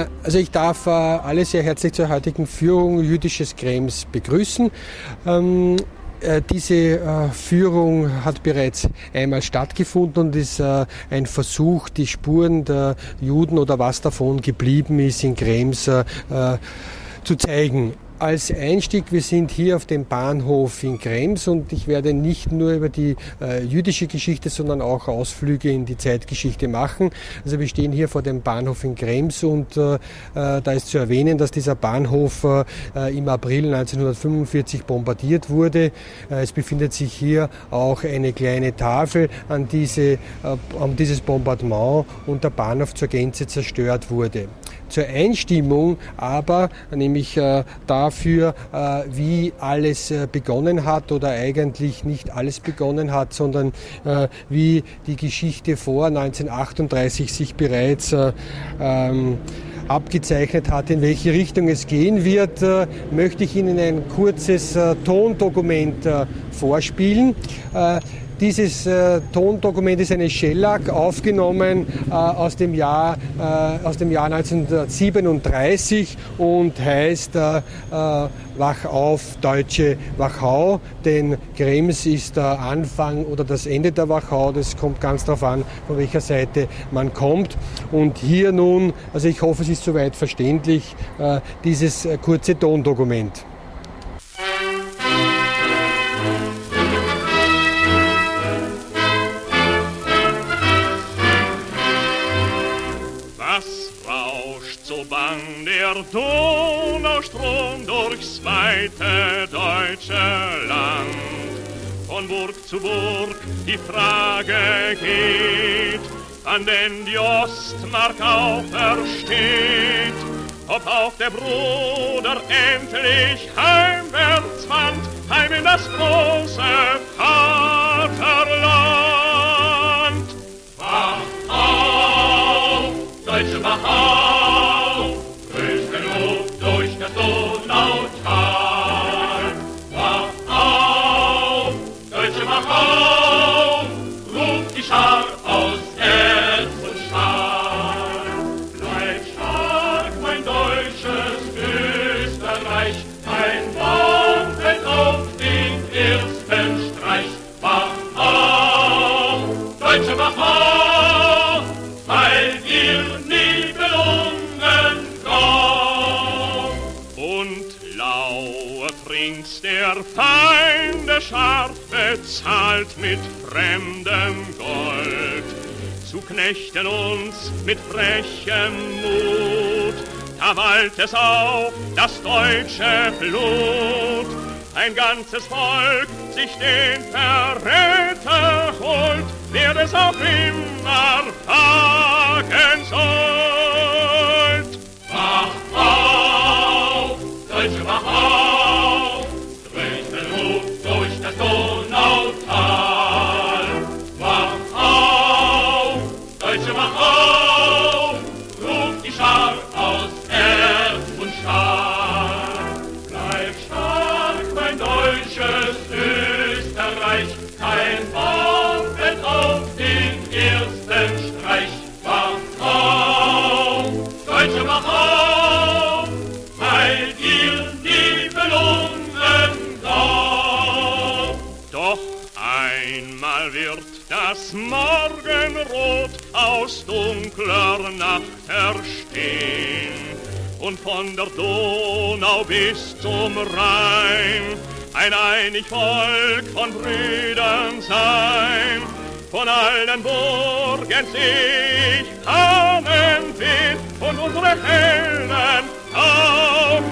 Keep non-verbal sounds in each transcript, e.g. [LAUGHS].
Äh, also ich darf äh, alle sehr herzlich zur heutigen Führung jüdisches Krems begrüßen. Ähm, äh, diese Führung hat bereits einmal stattgefunden und ist ein Versuch, die Spuren der Juden oder was davon geblieben ist in Krems zu zeigen als Einstieg, wir sind hier auf dem Bahnhof in Krems und ich werde nicht nur über die äh, jüdische Geschichte, sondern auch Ausflüge in die Zeitgeschichte machen. Also wir stehen hier vor dem Bahnhof in Krems und äh, äh da ist zu erwähnen, dass dieser Bahnhof äh, im April 1945 bombardiert wurde. Äh, es befindet sich hier auch eine kleine Tafel an, diese, äh, an dieses Bombardement und der Bahnhof zur Gänze zerstört wurde zur Einstimmung, aber nämlich äh, dafür, äh, wie alles äh, begonnen hat oder eigentlich nicht alles begonnen hat, sondern wie die Geschichte vor 1938 sich bereits äh, ähm, abgezeichnet hat, in welche Richtung es gehen wird, möchte ich Ihnen ein kurzes Tondokument vorspielen. Dieses äh, Tondokument ist eine Shellac, aufgenommen äh, aus, dem Jahr, äh, aus dem Jahr 1937 und heißt äh, äh, Wach auf, Deutsche Wachau, denn Krems ist der Anfang oder das Ende der Wachau, das kommt ganz darauf an, von welcher Seite man kommt. Und hier nun, also ich hoffe, es ist soweit verständlich, äh, dieses kurze Tondokument. Donaustrom durchs weite deutsche Land. Von Burg zu Burg die Frage geht, an den die Ostmark aufersteht, ob auch der Bruder endlich heimwärts fand, heim in das große Vaterland. Zu knechten uns mit frechem Mut, da wallt es auf das deutsche Blut. Ein ganzes Volk sich den Verräter holt, wer es auch immer wagen sollt. Von der Donau bis zum Rhein ein einig Volk von Brüdern sein. Von allen Burgen sich Fahnen weht und unsere Helden auferstehen.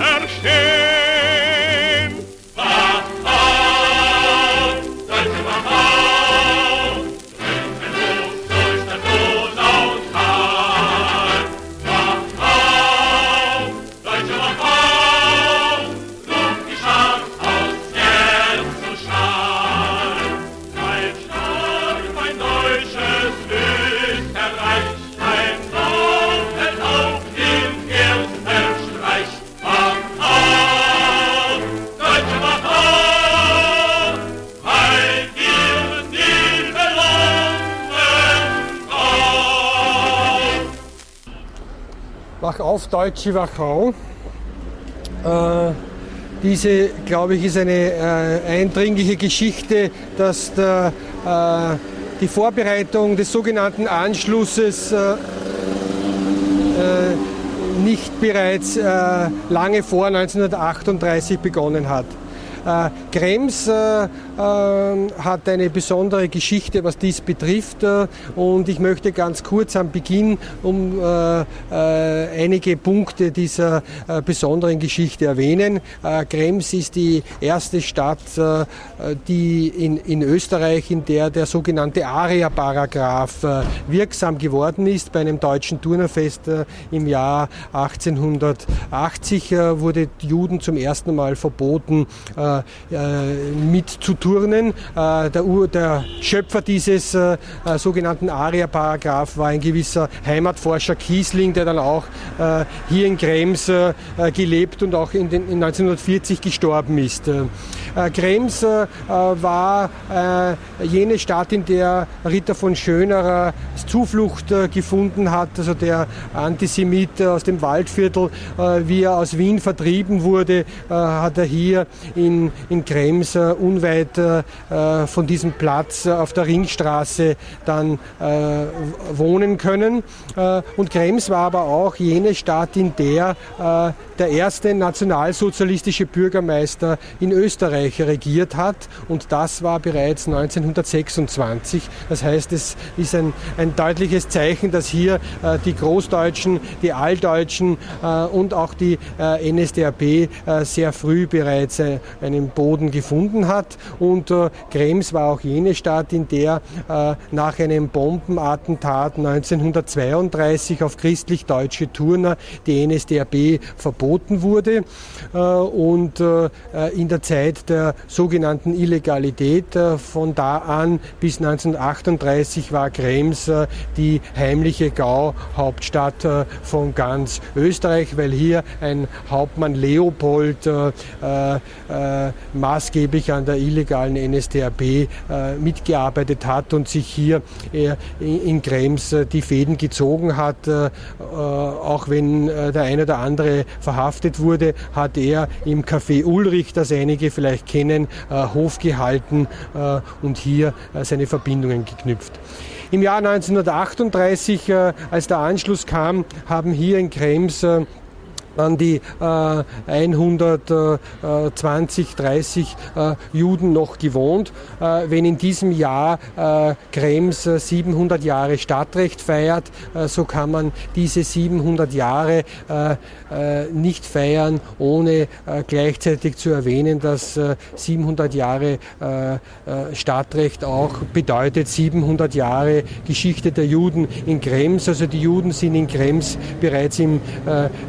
Wach auf Deutsche Wachau. Äh, diese, glaube ich, ist eine äh, eindringliche Geschichte, dass der, äh, die Vorbereitung des sogenannten Anschlusses äh, nicht bereits lange vor 1938 begonnen hat. Äh, Krems äh, äh, hat eine besondere Geschichte, was dies betrifft. und ich möchte ganz kurz am Beginn um einige Punkte dieser besonderen Geschichte erwähnen. Krems ist die erste Stadt, die in, in Österreich, in der der sogenannte ARIA-Paragraph wirksam geworden ist. Bei einem deutschen Turnerfest im Jahr 1880 wurde Juden zum ersten Mal verboten, äh, mit zu turnen. Äh, der, der, Schöpfer dieses äh, sogenannten ARIA-Paragraph war ein gewisser Heimatforscher Kiesling, der dann auch hier in Krems gelebt und auch in, den, in 1940 gestorben ist. Krems war jene Stadt, in der Ritter von Schönerer Zuflucht gefunden hat, also der Antisemit aus dem Waldviertel, wie er aus Wien vertrieben wurde, hat er hier in Krems äh, unweit äh, von diesem Platz äh, auf der Ringstraße dann wohnen können. Und Krems war aber auch jene Stadt, in der der erste nationalsozialistische Bürgermeister in Österreich regiert hat. Und das war bereits 1926. Das heißt, es ist ein, ein deutliches Zeichen, dass hier die Großdeutschen, die Alldeutschen und auch die NSDAP sehr früh bereits einen Boden gefunden hat. Und äh, Krems war auch jene Stadt, in der äh, nach einem Bombenattentat 1932 auf christlich-deutsche Turner die NSDAP verboten wurde. Äh, und äh, in der Zeit der sogenannten Illegalität äh, von da an bis 1938 war Krems äh, die heimliche Gau-Hauptstadt von ganz Österreich, weil hier ein Hauptmann Leopold maßgeblich an der illegalen NSDAP äh, mitgearbeitet hat und sich hier äh, in Krems äh, die Fäden gezogen hat. Äh, äh, auch wenn äh, der eine oder andere verhaftet wurde, hat er im Café Ulrich, das einige vielleicht kennen, Hof gehalten und hier seine Verbindungen geknüpft. Im Jahr 1938, als der Anschluss kam, haben hier in Krems an die äh, 120, 30 äh, Juden noch gewohnt. Äh, wenn in diesem Jahr äh, Krems 700 Jahre Stadtrecht feiert, äh, so kann man diese 700 Jahre äh, nicht feiern, ohne gleichzeitig zu erwähnen, dass 700 Jahre Stadtrecht auch bedeutet 700 Jahre Geschichte der Juden in Krems. Also die Juden sind in Krems bereits im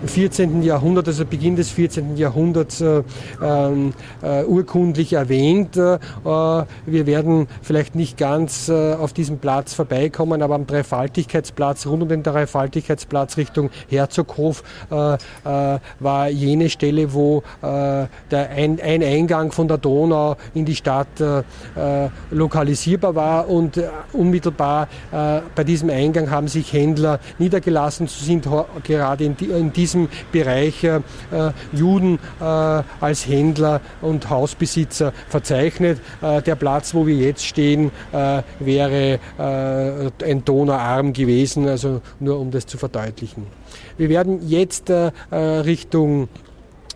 14. Jahrhundert, also Beginn des 14. Jahrhunderts, äh, ähm, äh, urkundlich erwähnt. Äh, wir werden vielleicht nicht ganz äh, auf diesem Platz vorbeikommen, aber am Dreifaltigkeitsplatz, rund um den Dreifaltigkeitsplatz Richtung Herzoghof, äh, äh, war jene Stelle, wo der ein, ein, Eingang von der Donau in die Stadt lokalisierbar war und unmittelbar bei diesem Eingang haben sich Händler niedergelassen, sind gerade in, in diesem Bereich Bereich äh, Juden äh, als Händler und Hausbesitzer verzeichnet. Äh, der Platz, wo wir jetzt stehen, wäre ein Donauarm gewesen, also nur um das zu verdeutlichen. Wir werden jetzt Richtung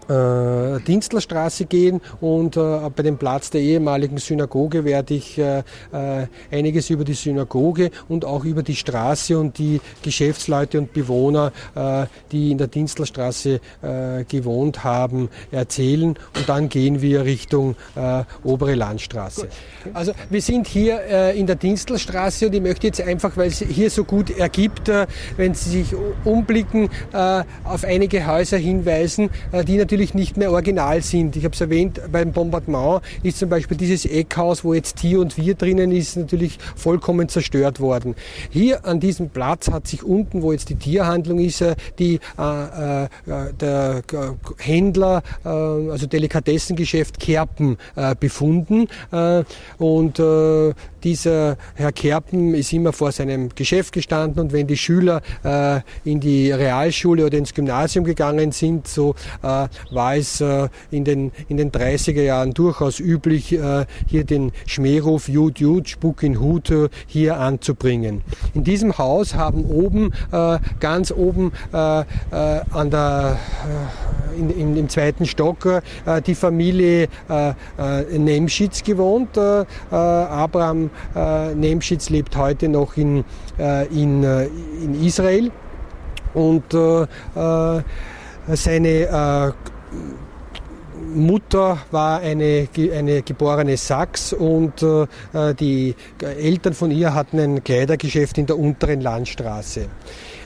äh, Dienstlerstraße gehen und äh, bei dem Platz der ehemaligen Synagoge werde ich äh, äh, einiges über die Synagoge und auch über die Straße und die Geschäftsleute und Bewohner, äh, die in der Dienstlerstraße äh, gewohnt haben, erzählen und dann gehen wir Richtung obere Landstraße. Also wir sind hier in der Dienstlerstraße und ich möchte jetzt einfach, weil es hier so gut ergibt, wenn Sie sich umblicken, auf einige Häuser hinweisen, die natürlich natürlich nicht mehr original sind. Ich habe es erwähnt, beim Bombardement ist zum Beispiel dieses Eckhaus, wo jetzt Tier und Wir drinnen ist, natürlich vollkommen zerstört worden. Hier an diesem Platz hat sich unten, wo jetzt die Tierhandlung ist, äh, die, äh, äh, der Händler, äh, also Delikatessengeschäft Kerpen äh, befunden. Äh, und dieser Herr Kerpen ist immer vor seinem Geschäft gestanden und wenn die Schüler äh, in die Realschule oder ins Gymnasium gegangen sind, so äh, war es äh, in, den, in den 30er Jahren durchaus üblich, äh, hier den Schmähruf Jud Jud, Spuk in Hut äh, hier anzubringen. In diesem Haus haben oben, äh, ganz oben an der, in, in, im zweiten Stock die Familie Nemschitz gewohnt. Abraham äh, Nemschitz lebt heute noch in, äh, in, äh, in Israel und äh, äh seine Mutter war eine, eine geborene Sachs und äh, die Eltern von ihr hatten ein Kleidergeschäft in der unteren Landstraße.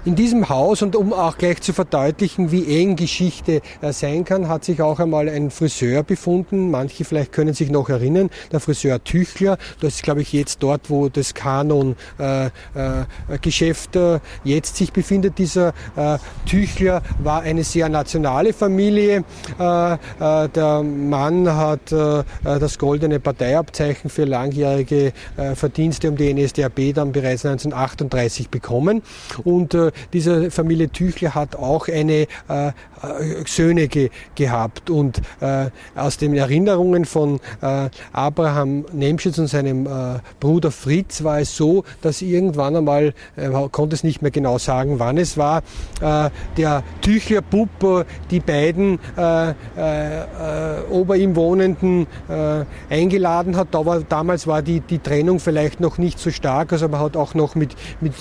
In diesem Haus und um auch gleich zu verdeutlichen, wie eng Geschichte äh, sein kann, hat sich auch einmal ein Friseur befunden. Manche vielleicht können sich noch erinnern, der Friseur Tüchler. Das ist, glaube ich, jetzt dort, wo das Kanon-Geschäft äh, äh, jetzt sich befindet. Dieser äh, Tüchler war eine sehr nationale Familie. Äh, äh, der Mann hat das goldene Parteiabzeichen für langjährige Verdienste um die NSDAP dann bereits 1938 bekommen. Und diese Familie Tüchler hat auch eine äh, äh, Söhne ge gehabt. Und äh, aus den Erinnerungen von äh, Abraham Nemschitz und seinem äh, Bruder Fritz war es so, dass irgendwann einmal, er konnte es nicht mehr genau sagen, wann es war, äh, der Tüchler Bub die beiden ober ihm wohnenden eingeladen hat. Da war, damals war die, die Trennung vielleicht noch nicht so stark, also man hat auch noch mit, mit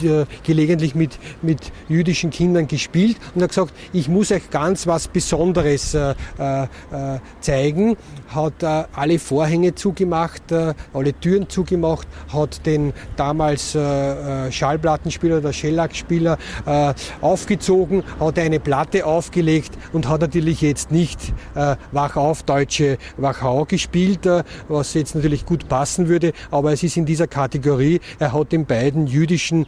gelegentlich mit, mit jüdischen Kindern gespielt und hat gesagt, ich muss euch ganz was Besonderes äh, äh, zeigen, hat äh, alle Vorhänge zugemacht, äh, alle Türen zugemacht, hat den damals äh, äh, Schallplattenspieler oder Shellac-Spieler aufgezogen, hat eine Platte aufgelegt und hat natürlich jetzt nicht Wach auf deutsche Wachau gespielt, was jetzt natürlich gut passen würde, aber es ist in dieser Kategorie, er hat den beiden jüdischen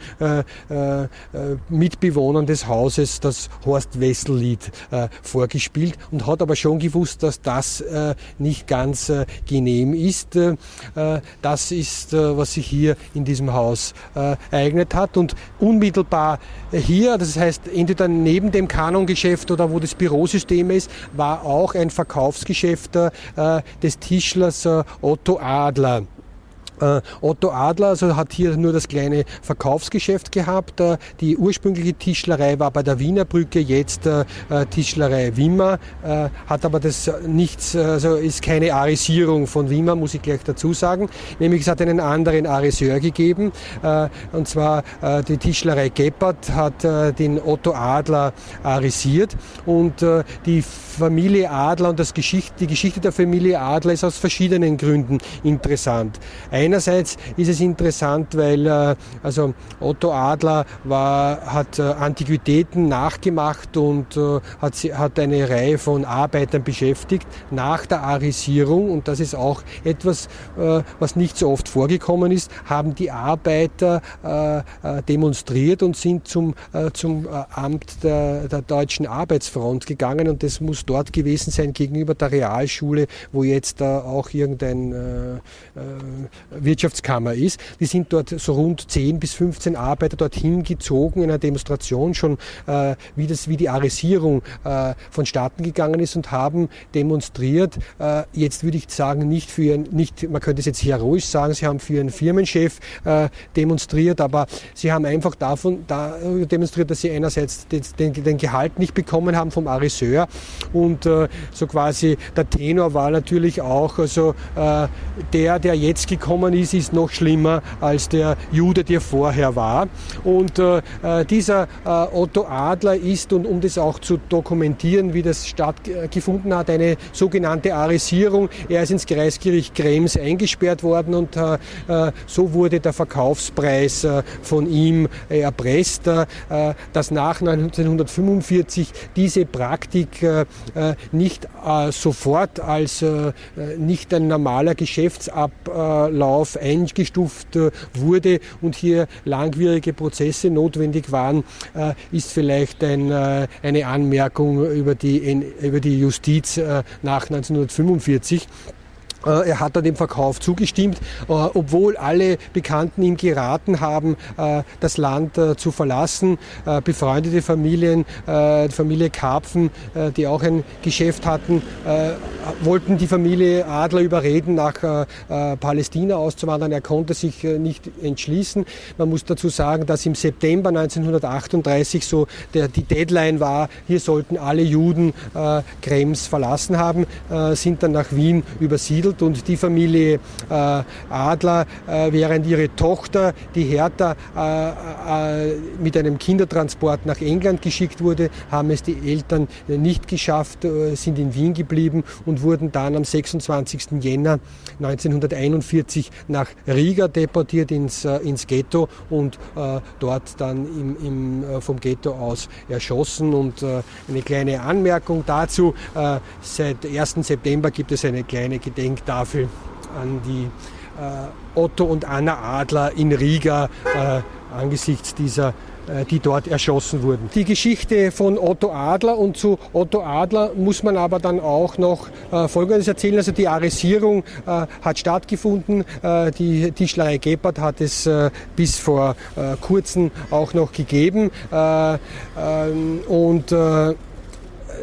Mitbewohnern des Hauses das Horst Wessel-Lied äh, vorgespielt und hat aber schon gewusst, dass das äh, nicht ganz äh, genehm ist. Äh, das ist, äh, was sich hier in diesem Haus äh, ereignet hat und unmittelbar hier, das heißt entweder neben dem Kanongeschäft oder wo das Bürosystem ist, war auch ein Verkaufsgeschäft des Tischlers Otto Adler. Äh, Otto Adler also hat hier nur das kleine Verkaufsgeschäft gehabt. Äh, die ursprüngliche Tischlerei war bei der Wiener Brücke, jetzt äh, Tischlerei Wimmer, hat aber das nichts, also ist keine Arisierung von Wimmer, muss ich gleich dazu sagen. Nämlich es hat einen anderen Ariseur gegeben, und zwar die Tischlerei Geppert hat den Otto Adler arisiert und die Familie Adler und das Geschichte, die Geschichte der Familie Adler ist aus verschiedenen Gründen interessant. Ein Einerseits ist es interessant, weil äh, also Otto Adler war, hat äh, Antiquitäten nachgemacht und äh, hat, hat eine Reihe von Arbeitern beschäftigt nach der Arisierung. Und das ist auch etwas, was nicht so oft vorgekommen ist, haben die Arbeiter demonstriert und sind zum, zum Amt der, der Deutschen Arbeitsfront gegangen. Und das muss dort gewesen sein gegenüber der Realschule, wo jetzt auch irgendein Wirtschaftskammer ist. Die sind dort so rund 10 bis 15 Arbeiter dorthin gezogen in einer Demonstration schon, äh, wie, das, wie die Arisierung äh, vonstatten gegangen ist und haben demonstriert. Äh, jetzt würde ich sagen, nicht für ihren, nicht, man könnte es jetzt heroisch sagen, sie haben für ihren Firmenchef äh, demonstriert, aber sie haben einfach davon da demonstriert, dass sie einerseits den, den, den Gehalt nicht bekommen haben vom Ariseur und äh, so quasi der Tenor war natürlich auch also äh, der, der jetzt gekommen gekommen ist, ist noch schlimmer als der Jude, der vorher war. Und äh, äh dieser äh, Otto Adler ist, und um das auch zu dokumentieren, wie das stattgefunden hat, eine sogenannte Arisierung. Er ist ins Kreisgericht Krems eingesperrt worden und äh, äh so wurde der Verkaufspreis äh, von ihm erpresst, dass nach 1945 diese Praktik nicht sofort als nicht ein normaler Geschäftsablauf eingestuft wurde und hier langwierige Prozesse notwendig waren, ist vielleicht ein, eine Anmerkung über die, über die Justiz nach 1945. Äh, er hat dann dem Verkauf zugestimmt, äh, obwohl alle Bekannten ihm geraten haben, äh, das Land zu verlassen. Befreundete Familien, die Familie Karpfen, die auch ein Geschäft hatten, wollten die Familie Adler überreden, nach Palästina auszuwandern. Er konnte sich nicht entschließen. Man muss dazu sagen, dass im September 1938 so die Deadline war, hier sollten alle Juden Krems verlassen haben, sind dann nach Wien übersiedelt behandelt und die Familie äh, Adler, äh, während ihre Tochter, die Hertha, äh, mit einem Kindertransport nach England geschickt wurde, haben es die Eltern nicht geschafft, sind in Wien geblieben und wurden dann am 26. Jänner 1941 nach Riga deportiert ins, ins Ghetto und dort dann im, im, vom Ghetto aus erschossen. Und eine kleine Anmerkung dazu, seit 1. September gibt es eine kleine Gedenk Gedenktafel an die äh, Otto und Anna Adler in Riga äh, angesichts dieser äh, die dort erschossen wurden. Die Geschichte von Otto Adler und zu Otto Adler muss man aber dann auch noch äh, Folgendes erzählen. Also die Arisierung äh, hat stattgefunden. Äh, die Tischlerei Gebhardt hat es bis vor kurzem auch noch gegeben. Ähm, und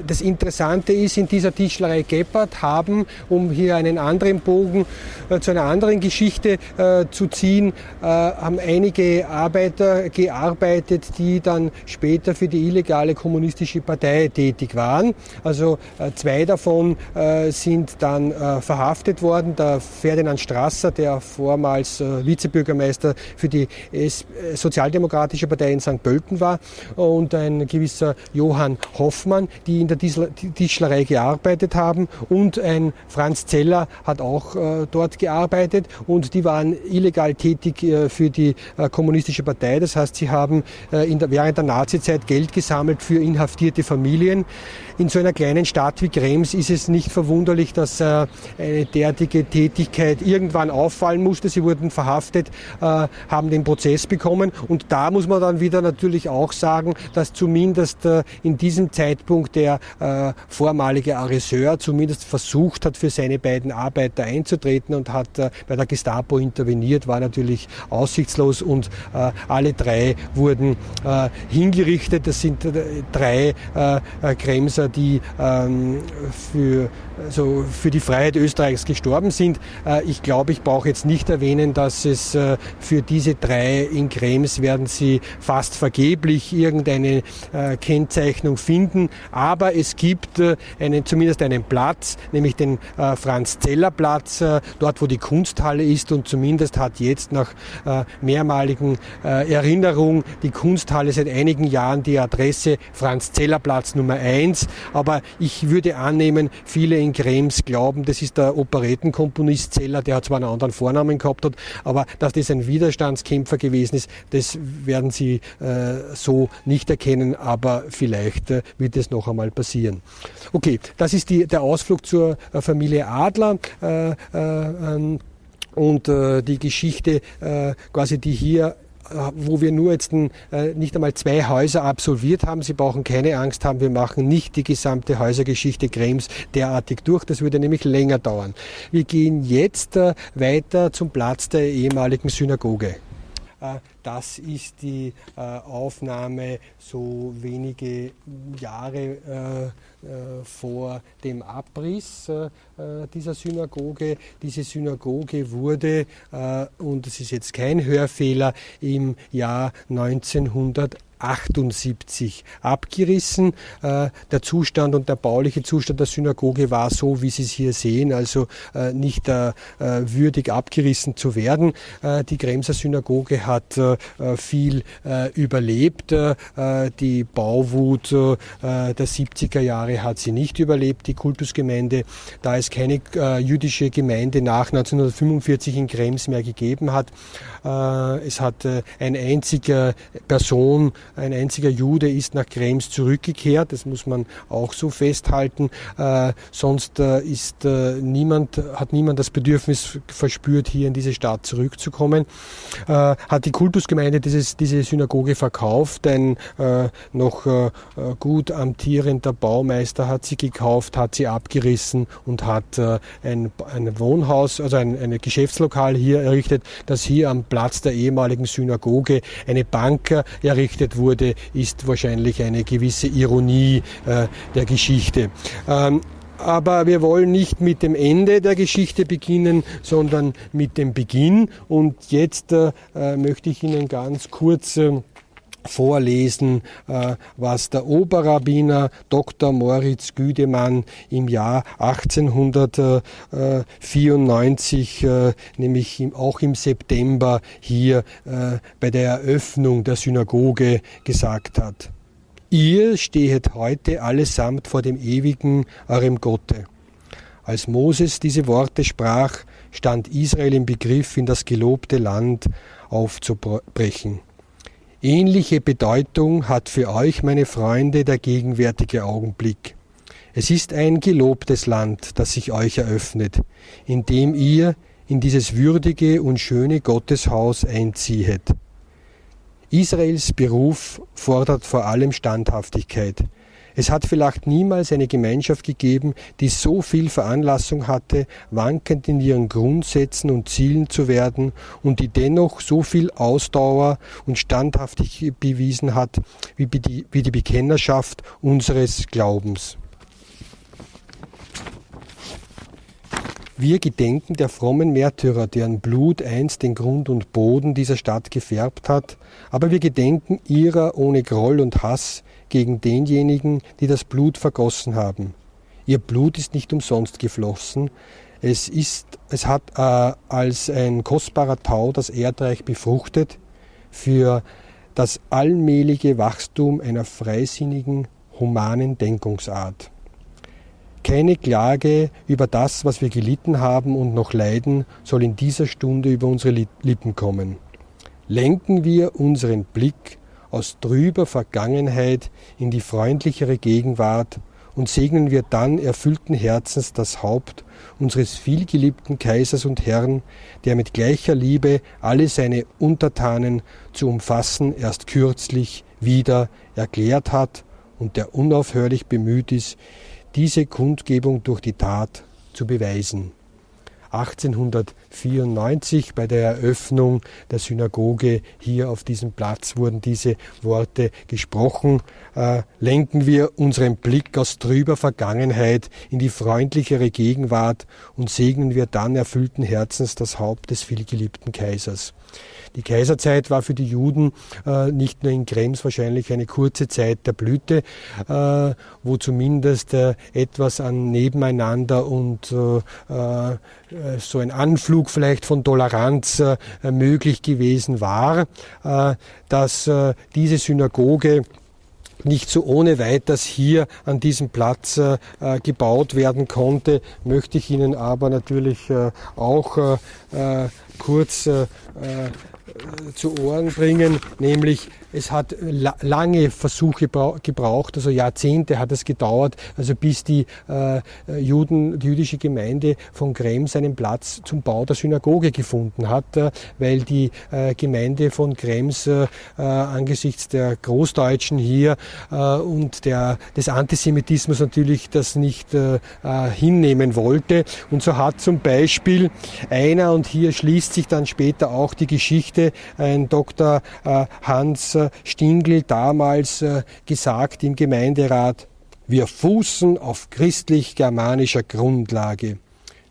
das Interessante ist, in dieser Tischlerei Gebhardt haben, um hier einen anderen Bogen äh, zu einer anderen Geschichte äh, zu ziehen, äh, haben einige Arbeiter gearbeitet, die dann später für die illegale kommunistische Partei tätig waren. Also äh, zwei davon äh, sind dann äh, verhaftet worden. Der Ferdinand Strasser, der vormals Vizebürgermeister für die Sozialdemokratische Partei in St. Pölten war, und ein gewisser Johann Hoffmann, die in der Tischlerei gearbeitet haben und ein Franz Zeller hat auch äh, dort gearbeitet und die waren illegal tätig äh, für die äh, kommunistische Partei. Das heißt, sie haben der, während der Nazizeit Geld gesammelt für inhaftierte Familien. In so einer kleinen Stadt wie Krems ist es nicht verwunderlich, dass eine derartige Tätigkeit irgendwann auffallen musste. Sie wurden verhaftet, haben den Prozess bekommen und da muss man dann wieder natürlich auch sagen, dass zumindest in diesem Zeitpunkt der äh, vormalige Ariseur zumindest versucht hat, für seine beiden Arbeiter einzutreten und hat äh, bei der Gestapo interveniert, war natürlich aussichtslos und äh, alle drei wurden äh, hingerichtet. Das sind äh, drei äh, Kremser, die ähm, für also für die Freiheit Österreichs gestorben sind. Äh, ich glaube, ich brauche jetzt nicht erwähnen, dass es äh, für diese drei in Krems werden sie fast vergeblich irgendeine äh, Kennzeichnung finden. Aber es gibt einen, zumindest einen Platz, nämlich den Franz-Zeller-Platz, dort wo die Kunsthalle ist und zumindest hat jetzt nach mehrmaligen Erinnerung die Kunsthalle seit einigen Jahren die Adresse Franz-Zeller-Platz Nummer 1. Aber ich würde annehmen, viele in Krems glauben, das ist der Operettenkomponist Zeller, der zwar einen anderen Vornamen gehabt hat, aber dass das ein Widerstandskämpfer gewesen ist, das werden Sie äh, so nicht erkennen, aber vielleicht äh, wird es noch einmal passieren. Okay, das ist die, der Ausflug zur äh, Familie Adler. Äh, äh, ähm, und äh, die Geschichte, quasi die hier äh, wo wir nur jetzt äh, nicht einmal zwei Häuser absolviert haben. Sie brauchen keine Angst haben, wir machen nicht die gesamte Häusergeschichte Krems derartig durch. Das würde nämlich länger dauern. Wir gehen jetzt äh, weiter zum Platz der ehemaligen Synagoge. Das ist die Aufnahme so wenige Jahre äh, vor dem Abriss äh, dieser Synagoge. Diese Synagoge wurde, äh, und es ist jetzt kein Hörfehler, im Jahr 1900 78 abgerissen. Äh, der Zustand und der bauliche Zustand der Synagoge war so, wie Sie es hier sehen, also äh, nicht äh, würdig abgerissen zu werden. Die Kremser Synagoge hat viel überlebt. Die Bauwut der 70er Jahre hat sie nicht überlebt, die Kultusgemeinde, da es keine jüdische Gemeinde nach 1945 in Krems mehr gegeben hat. Es hat eine einzige Person ein einziger Jude ist nach Krems zurückgekehrt, das muss man auch so festhalten. Äh, sonst äh, ist äh, niemand, hat niemand das Bedürfnis verspürt, hier in diese Stadt zurückzukommen. Hat die Kultusgemeinde dieses, diese Synagoge verkauft. Ein noch gut amtierender Baumeister hat sie gekauft, hat sie abgerissen und hat ein, ein Wohnhaus, also ein, ein Geschäftslokal hier errichtet, das hier am Platz der ehemaligen Synagoge eine Bank errichtet wurde, ist wahrscheinlich eine gewisse Ironie äh, der Geschichte. Ähm, aber wir wollen nicht mit dem Ende der Geschichte beginnen, sondern mit dem Beginn. Und jetzt äh, äh möchte ich Ihnen ganz kurz äh, vorlesen, äh, was der Oberrabbiner Dr. Moritz Güdemann im Jahr 1894, äh, nämlich auch im September hier äh, bei der Eröffnung der Synagoge gesagt hat. Ihr stehet heute allesamt vor dem ewigen, eurem Gotte. Als Moses diese Worte sprach, stand Israel im Begriff, in das gelobte Land aufzubrechen. Ähnliche Bedeutung hat für euch, meine Freunde, der gegenwärtige Augenblick. Es ist ein gelobtes Land, das sich euch eröffnet, in dem ihr in dieses würdige und schöne Gotteshaus einziehet. Israels Beruf fordert vor allem Standhaftigkeit. Es hat vielleicht niemals eine Gemeinschaft gegeben, die so viel Veranlassung hatte, wankend in ihren Grundsätzen und Zielen zu werden und die dennoch so viel Ausdauer und Standhaftigkeit bewiesen hat, wie die, wie die Bekennerschaft unseres Glaubens. Wir gedenken der frommen Märtyrer, deren Blut einst den Grund und Boden dieser Stadt gefärbt hat, aber wir gedenken ihrer ohne Groll und Hass, gegen denjenigen, die das Blut vergossen haben. Ihr Blut ist nicht umsonst geflossen. Es, ist, es hat äh, als ein kostbarer Tau das Erdreich befruchtet für das allmähliche Wachstum einer freisinnigen, humanen Denkungsart. Keine Klage über das, was wir gelitten haben und noch leiden, soll in dieser Stunde über unsere Lippen kommen. Lenken wir unseren Blick aus trüber Vergangenheit in die freundlichere Gegenwart und segnen wir dann erfüllten Herzens das Haupt unseres vielgeliebten Kaisers und Herrn, der mit gleicher Liebe alle seine Untertanen zu umfassen erst kürzlich wieder erklärt hat und der unaufhörlich bemüht ist, diese Kundgebung durch die Tat zu beweisen. 1894 bei der Eröffnung der Synagoge hier auf diesem Platz wurden diese Worte gesprochen. Äh, lenken wir unseren Blick aus trüber Vergangenheit in die freundlichere Gegenwart und segnen wir dann erfüllten Herzens das Haupt des vielgeliebten Kaisers. Die Kaiserzeit war für die Juden äh, nicht nur in Krems wahrscheinlich eine kurze Zeit der Blüte, äh, wo zumindest äh, etwas an Nebeneinander und äh, äh, so ein Anflug vielleicht von Toleranz äh, möglich gewesen war, dass diese Synagoge nicht so ohne weiteres hier an diesem Platz äh, gebaut werden konnte, möchte ich Ihnen aber natürlich äh, auch äh, kurz zu Ohren bringen, nämlich es hat lange Versuche gebraucht, also Jahrzehnte hat es gedauert, also bis die äh, Juden, die jüdische Gemeinde von Krems einen Platz zum Bau der Synagoge gefunden hat, äh, weil die äh, Gemeinde von Krems äh, angesichts der Großdeutschen hier äh, und der, des Antisemitismus natürlich das nicht äh, hinnehmen wollte. Und so hat zum Beispiel einer, und hier schließt sich dann später auch die Geschichte, ein Dr. Hans Stingl damals äh, gesagt im Gemeinderat, wir fußen auf christlich-germanischer Grundlage.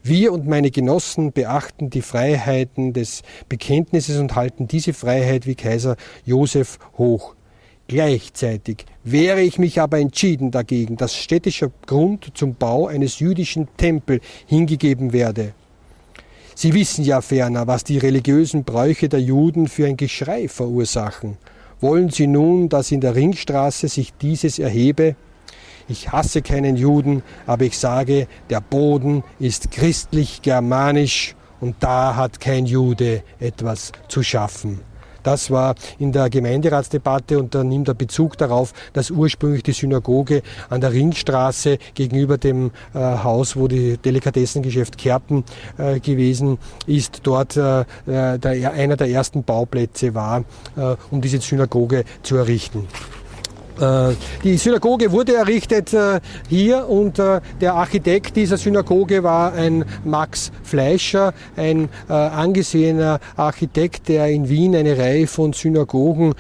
Wir und meine Genossen beachten die Freiheiten des Bekenntnisses und halten diese Freiheit wie Kaiser Josef hoch. Gleichzeitig wehre ich mich aber entschieden dagegen, dass städtischer Grund zum Bau eines jüdischen Tempels hingegeben werde. Sie wissen ja ferner, was die religiösen Bräuche der Juden für ein Geschrei verursachen. Wollen Sie nun, dass in der Ringstraße sich dieses erhebe? Ich hasse keinen Juden, aber ich sage, der Boden ist christlich-germanisch und da hat kein Jude etwas zu schaffen. Das war in der Gemeinderatsdebatte und da nimmt er Bezug darauf, dass ursprünglich die Synagoge an der Ringstraße gegenüber dem äh, Haus, wo die Delikatessengeschäft Kerpen äh, gewesen ist, dort äh, äh der, einer der ersten Bauplätze war, äh, um diese Synagoge zu errichten. Äh, die Synagoge wurde errichtet äh, hier und äh, der Architekt dieser Synagoge war ein Max Fleischer, ein angesehener Architekt, der in Wien eine Reihe von Synagogen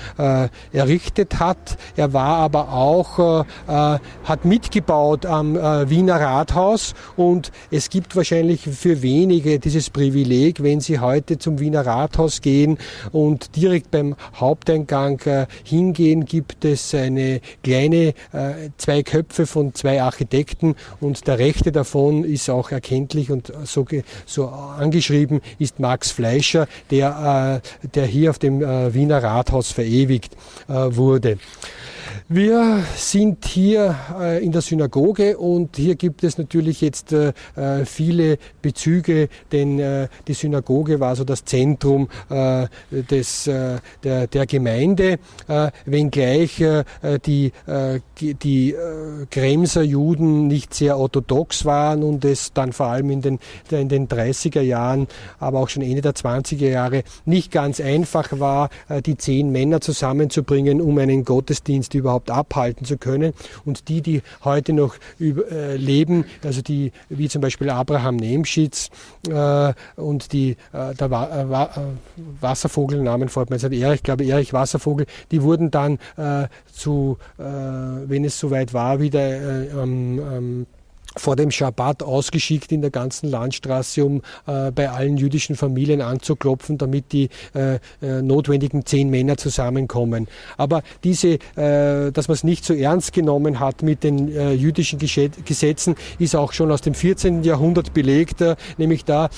errichtet hat. Er war aber auch, hat mitgebaut am Wiener Rathaus und es gibt wahrscheinlich für wenige dieses Privileg, wenn sie heute zum Wiener Rathaus gehen und direkt beim Haupteingang hingehen, gibt es eine eine kleine äh, zwei Köpfe von zwei Architekten und der rechte davon ist auch erkenntlich und so, so angeschrieben ist Max Fleischer, der, äh, der hier auf dem äh, Wiener Rathaus verewigt wurde. Wir sind hier in der Synagoge und hier gibt es natürlich jetzt viele Bezüge, denn die Synagoge war so das Zentrum des, der, der Gemeinde, wenngleich die, die Kremser Juden nicht sehr orthodox waren und es dann vor allem in den, in den 30er Jahren, aber auch schon Ende der 20er Jahre nicht ganz einfach war, die zehn Männer zusammenzubringen, um einen Gottesdienst überhaupt abhalten zu können. Und die, die heute noch äh, leben, also die, wie zum Beispiel Abraham Nemschitz äh, und die, äh, der Wa äh, Wa äh, Wasservogelnamen fällt mir jetzt Erich, glaube Erich Wasservogel, die wurden dann äh, zu, wenn es soweit war, wieder am vor dem Schabbat ausgeschickt in der ganzen Landstraße, um äh, bei allen jüdischen Familien anzuklopfen, damit die äh, äh, notwendigen zehn Männer zusammenkommen. Aber diese, äh, dass man es nicht so ernst genommen hat mit den äh, jüdischen Gesetzen, ist auch schon aus dem 14. Jahrhundert belegt. Äh, nämlich da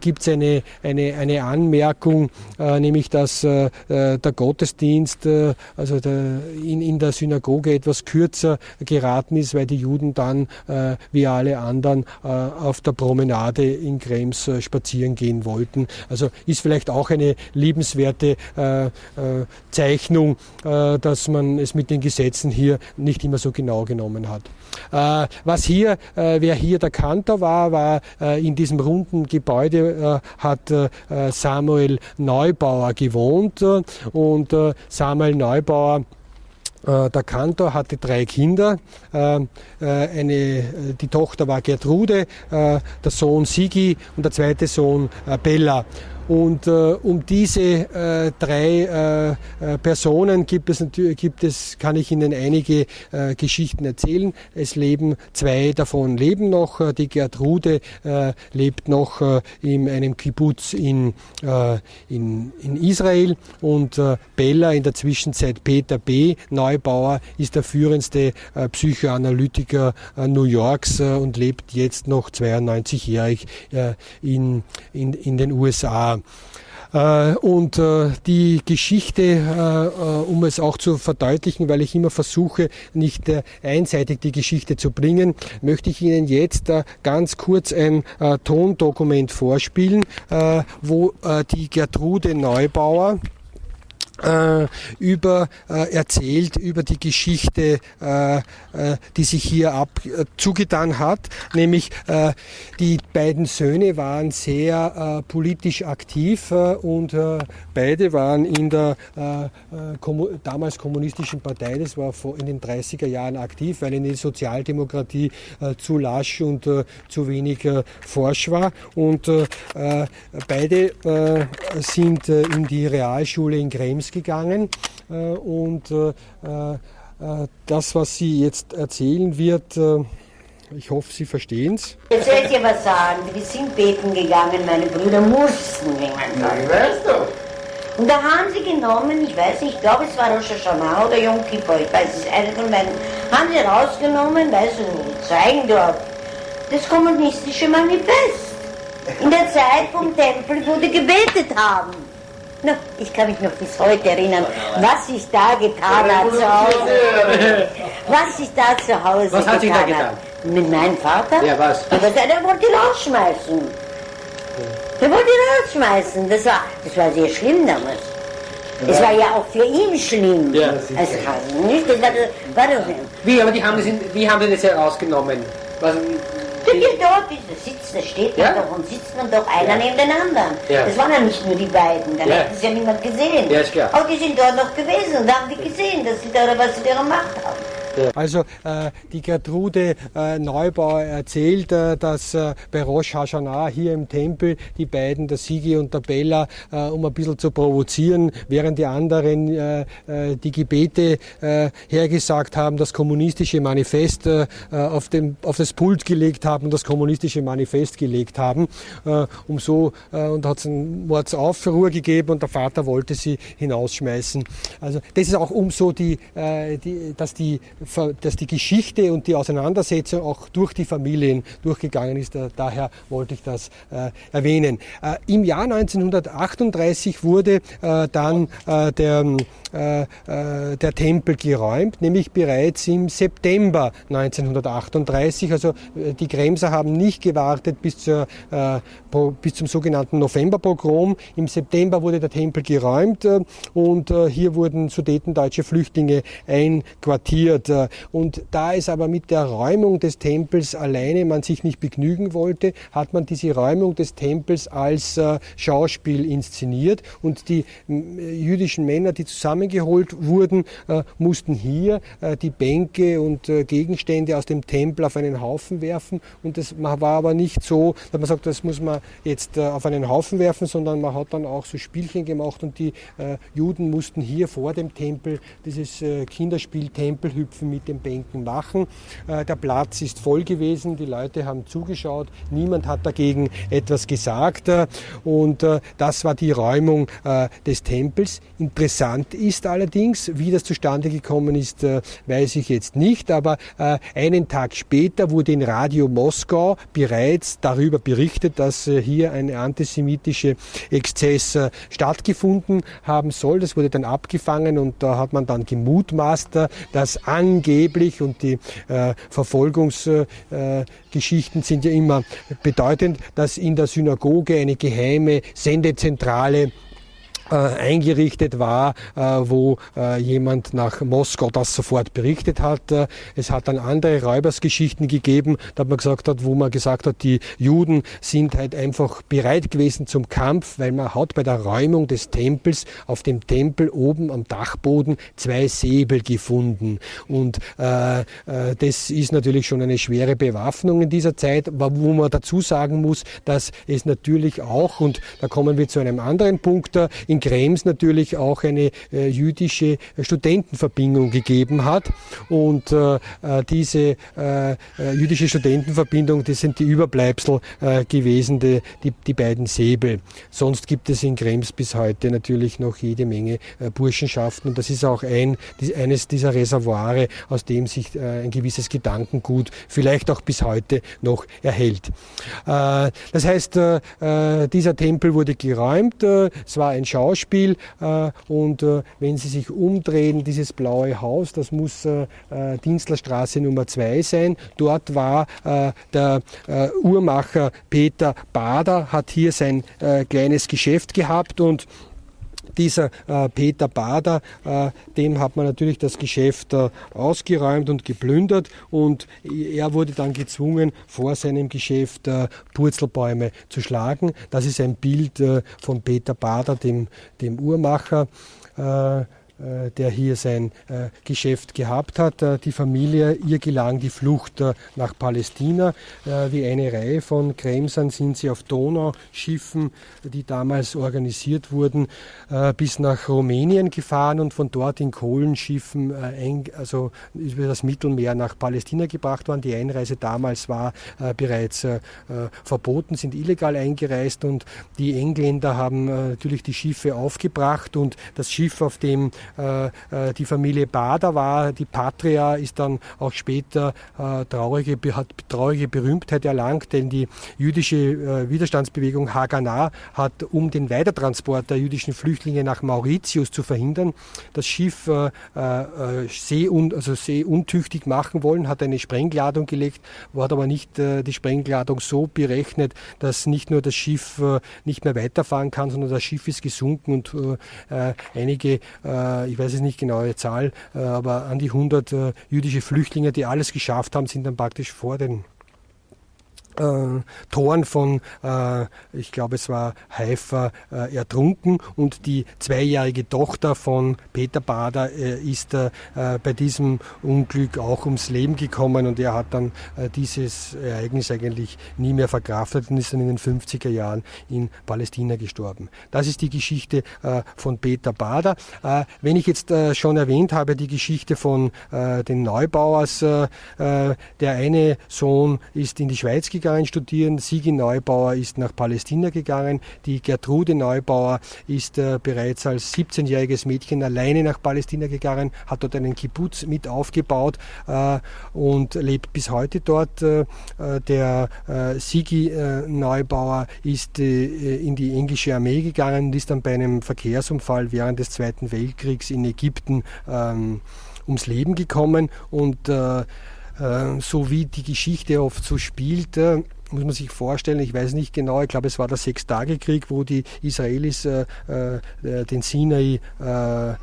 gibt es eine, eine, eine Anmerkung, nämlich dass der Gottesdienst also der, in, in der Synagoge etwas kürzer geraten ist, weil die Juden dann äh, wie alle anderen äh, auf der Promenade in Krems äh, spazieren gehen wollten. Also ist vielleicht auch eine liebenswerte Zeichnung, dass man es mit den Gesetzen hier nicht immer so genau genommen hat. was hier, wer hier der Kantor war, war in diesem runden Gebäude hat Samuel Neubauer gewohnt und Samuel Neubauer äh, der Kantor hatte drei Kinder. Äh, äh, eine, die Tochter war Gertrude, der Sohn Sigi und der zweite Sohn Bella. Und äh, um diese äh, drei äh, äh, Personen gibt es, natürlich, gibt es, kann ich Ihnen einige äh, Geschichten erzählen. Es leben zwei davon leben noch. Äh, die Gertrude äh, lebt noch äh, in einem Kibbutz in, äh, in, in Israel und äh, Bella in der Zwischenzeit Peter B. Neubauer ist der führendste äh, Psychoanalytiker äh, New Yorks äh, und lebt jetzt noch 92-jährig äh, in, in, in den USA. Äh, und äh, die Geschichte, äh, um es auch zu verdeutlichen, weil ich immer versuche, nicht einseitig die Geschichte zu bringen, möchte ich Ihnen jetzt ganz kurz ein Tondokument vorspielen, wo die Gertrude Neubauer, über äh, erzählt über die Geschichte, äh, äh die sich hier ab äh, zugetan hat. Nämlich äh, die beiden Söhne waren sehr politisch aktiv und beide waren in der kommu damals kommunistischen Partei, das war in den 30er Jahren aktiv, weil in die Sozialdemokratie zu lasch und zu wenig forsch war. Und beide sind in die Realschule in Krems gegangen äh, und äh, äh, das, was sie jetzt erzählen wird, ich hoffe, Sie verstehen es. Jetzt soll ich dir was sagen. Wir sind beten gegangen, meine Brüder mussten. Ja, weißt du. Und da haben sie genommen, ich weiß nicht, ich glaube es war Rosh Hashanah oder Yom Kippur, ich weiß es, eine von beiden, haben sie rausgenommen, weißt du, zeigen dort, das kommunistische Manifest. In der Zeit vom Tempel, wo die gebetet haben. No, ich kann mich noch bis heute erinnern, was ich da getan habe zu Hause. Was ich da zu Hause Was hat sich da getan getan? habe. Mit meinem Vater? Ja, was? Aber der, der wollte ihn rausschmeißen. Der wollte ihn rausschmeißen. Das war, das war sehr schlimm damals. Es war ja auch für ihn schlimm. Ja. Also, also nicht, das war, war doch, Wie, aber die haben das, in, wie haben die das herausgenommen? Was, Der geht dort, da sitzt, da steht man Ja? doch und sitzt man doch einer neben den anderen. Ja. Das waren ja nicht nur die beiden, dann Ja. hätte es ja niemand gesehen. Ja, ist klar. Aber die sind dort noch gewesen und haben die gesehen, dass sie da was sie da gemacht haben. Also äh, die Gertrude äh, Neubauer erzählt, äh, dass äh, bei Rosh Hashanah hier im Tempel die beiden, der Sigi und der Bella, äh, um ein bisschen zu provozieren, während die anderen äh, äh, die Gebete äh, hergesagt haben, das kommunistische Manifest äh, auf, dem, auf das Pult gelegt haben das kommunistische Manifest gelegt haben. Äh, um so, äh, und hat es einen Mordsaufruhr gegeben und der Vater wollte sie hinausschmeißen. Also das ist auch umso die, äh, die dass die dass die Geschichte und die Auseinandersetzung auch durch die Familien durchgegangen ist. Da- Daher wollte ich das äh, erwähnen. Äh, Im Jahr 1938 wurde äh, dann äh, der, äh, äh, der Tempel geräumt, nämlich bereits im September 1938. Also die Kremser haben nicht gewartet bis, zur, bis zum sogenannten Novemberpogrom. Im September wurde der Tempel geräumt und hier wurden sudetendeutsche Flüchtlinge einquartiert. Und da es aber mit der Räumung des Tempels alleine man sich nicht begnügen wollte, hat man diese Räumung des Tempels als äh, Schauspiel inszeniert. Und die jüdischen Männer, die zusammengeholt wurden, äh, mussten hier äh, die Bänke und Gegenstände aus dem Tempel auf einen Haufen werfen. Und das war aber nicht so, dass man sagt, das muss man jetzt auf einen Haufen werfen, sondern man hat dann auch so Spielchen gemacht und die Juden mussten hier vor dem Tempel dieses Kinderspiel Tempelhüpfen mit den Bänken machen. Äh, der Platz ist voll gewesen, die Leute haben zugeschaut, niemand hat dagegen etwas gesagt äh, und äh, das war die Räumung des Tempels. Interessant ist allerdings, wie das zustande gekommen ist, weiß ich jetzt nicht, aber einen Tag später wurde in Radio Moskau bereits darüber berichtet, dass hier ein antisemitischer Exzess stattgefunden haben soll. Das wurde dann abgefangen und da hat man dann gemutmaßt, dass angeblich und die äh, Verfolgungsgeschichten sind ja immer bedeutend, dass in der Synagoge eine geheime Sendezentrale äh, eingerichtet war, äh, wo äh, jemand nach Moskau das sofort berichtet hat. Äh, es hat dann andere Räubersgeschichten gegeben, da man gesagt hat, wo man gesagt hat, die Juden sind halt einfach bereit gewesen zum Kampf, weil man hat bei der Räumung des Tempels auf dem Tempel oben am Dachboden zwei Säbel gefunden. Und äh, äh, das ist natürlich schon eine schwere Bewaffnung in dieser Zeit, wo man dazu sagen muss, dass es natürlich auch, und da kommen wir zu einem anderen Punkt, äh, in Krems natürlich auch eine äh, jüdische Studentenverbindung gegeben hat. Und äh, äh, diese äh, äh, jüdische Studentenverbindung, das sind die Überbleibsel äh, gewesen, die, die, beiden Säbel. Sonst gibt es in Krems bis heute natürlich noch jede Menge äh, Burschenschaften. Und das ist auch ein, eines dieser Reservoire, aus dem sich äh, ein gewisses Gedankengut vielleicht auch bis heute noch erhält. Äh, das heißt, äh, äh, dieser Tempel wurde geräumt. Äh, es war ein Schauspiel. Äh, und äh, wenn Sie sich umdrehen, dieses blaue Haus, das muss äh, Dienstlerstraße Nummer 2 sein. Dort war der Uhrmacher Peter Bader, hat hier sein kleines Geschäft gehabt und dieser äh, Peter Bader, äh, dem hat man natürlich das Geschäft äh, ausgeräumt und geplündert und er wurde dann gezwungen, vor seinem Geschäft Purzelbäume zu schlagen. Das ist ein Bild von Peter Bader, dem, dem Uhrmacher. Äh, der hier sein äh, Geschäft gehabt hat. Äh, die Familie, ihr gelang die Flucht nach Palästina. Wie eine Reihe von Kremsern sind sie auf Donauschiffen, die damals organisiert wurden, bis nach Rumänien gefahren und von dort in Kohlenschiffen also über das Mittelmeer nach Palästina gebracht worden. Die Einreise damals war bereits verboten, sind illegal eingereist und die Engländer haben natürlich die Schiffe aufgebracht und das Schiff, auf dem die Familie Bader war. Die Patria ist dann auch später äh, traurige, hat traurige Berühmtheit erlangt, denn die jüdische Widerstandsbewegung Haganah hat, um den Weitertransport der jüdischen Flüchtlinge nach Mauritius zu verhindern, das Schiff seeun, also seeuntüchtig machen wollen, hat eine Sprengladung gelegt, hat aber nicht die Sprengladung so berechnet, dass nicht nur das Schiff nicht mehr weiterfahren kann, sondern das Schiff ist gesunken und einige äh, ich weiß es nicht genaue Zahl, äh, aber an die 100 äh, jüdische Flüchtlinge, die alles geschafft haben, sind dann praktisch vor den äh, Toren von, äh, ich glaube es war Haifa, äh, ertrunken und die zweijährige Tochter von Peter Bader äh, ist äh, bei diesem Unglück auch ums Leben gekommen und er hat dann äh, dieses Ereignis eigentlich nie mehr verkraftet und ist dann in den 50er Jahren in Palästina gestorben. Das ist die Geschichte von Peter Bader. wenn ich jetzt schon erwähnt habe, die Geschichte von den Neubauers, der eine Sohn ist in die Schweiz gegangen, gegangen studieren. Sigi Neubauer ist nach Palästina gegangen. Die Gertrude Neubauer ist äh, bereits als 17-jähriges Mädchen alleine nach Palästina gegangen, hat dort einen Kibbutz mit aufgebaut äh, und lebt bis heute dort. Äh, äh der äh, Sigi äh, Neubauer ist in die englische Armee gegangen und ist dann bei einem Verkehrsunfall während des Zweiten Weltkriegs in Ägypten ähm, ums Leben gekommen und so wie die Geschichte oft so spielt, äh, muss man sich vorstellen, ich weiß nicht genau, ich glaube es war der Sechstagekrieg, wo die Israelis äh, äh, den Sinai äh,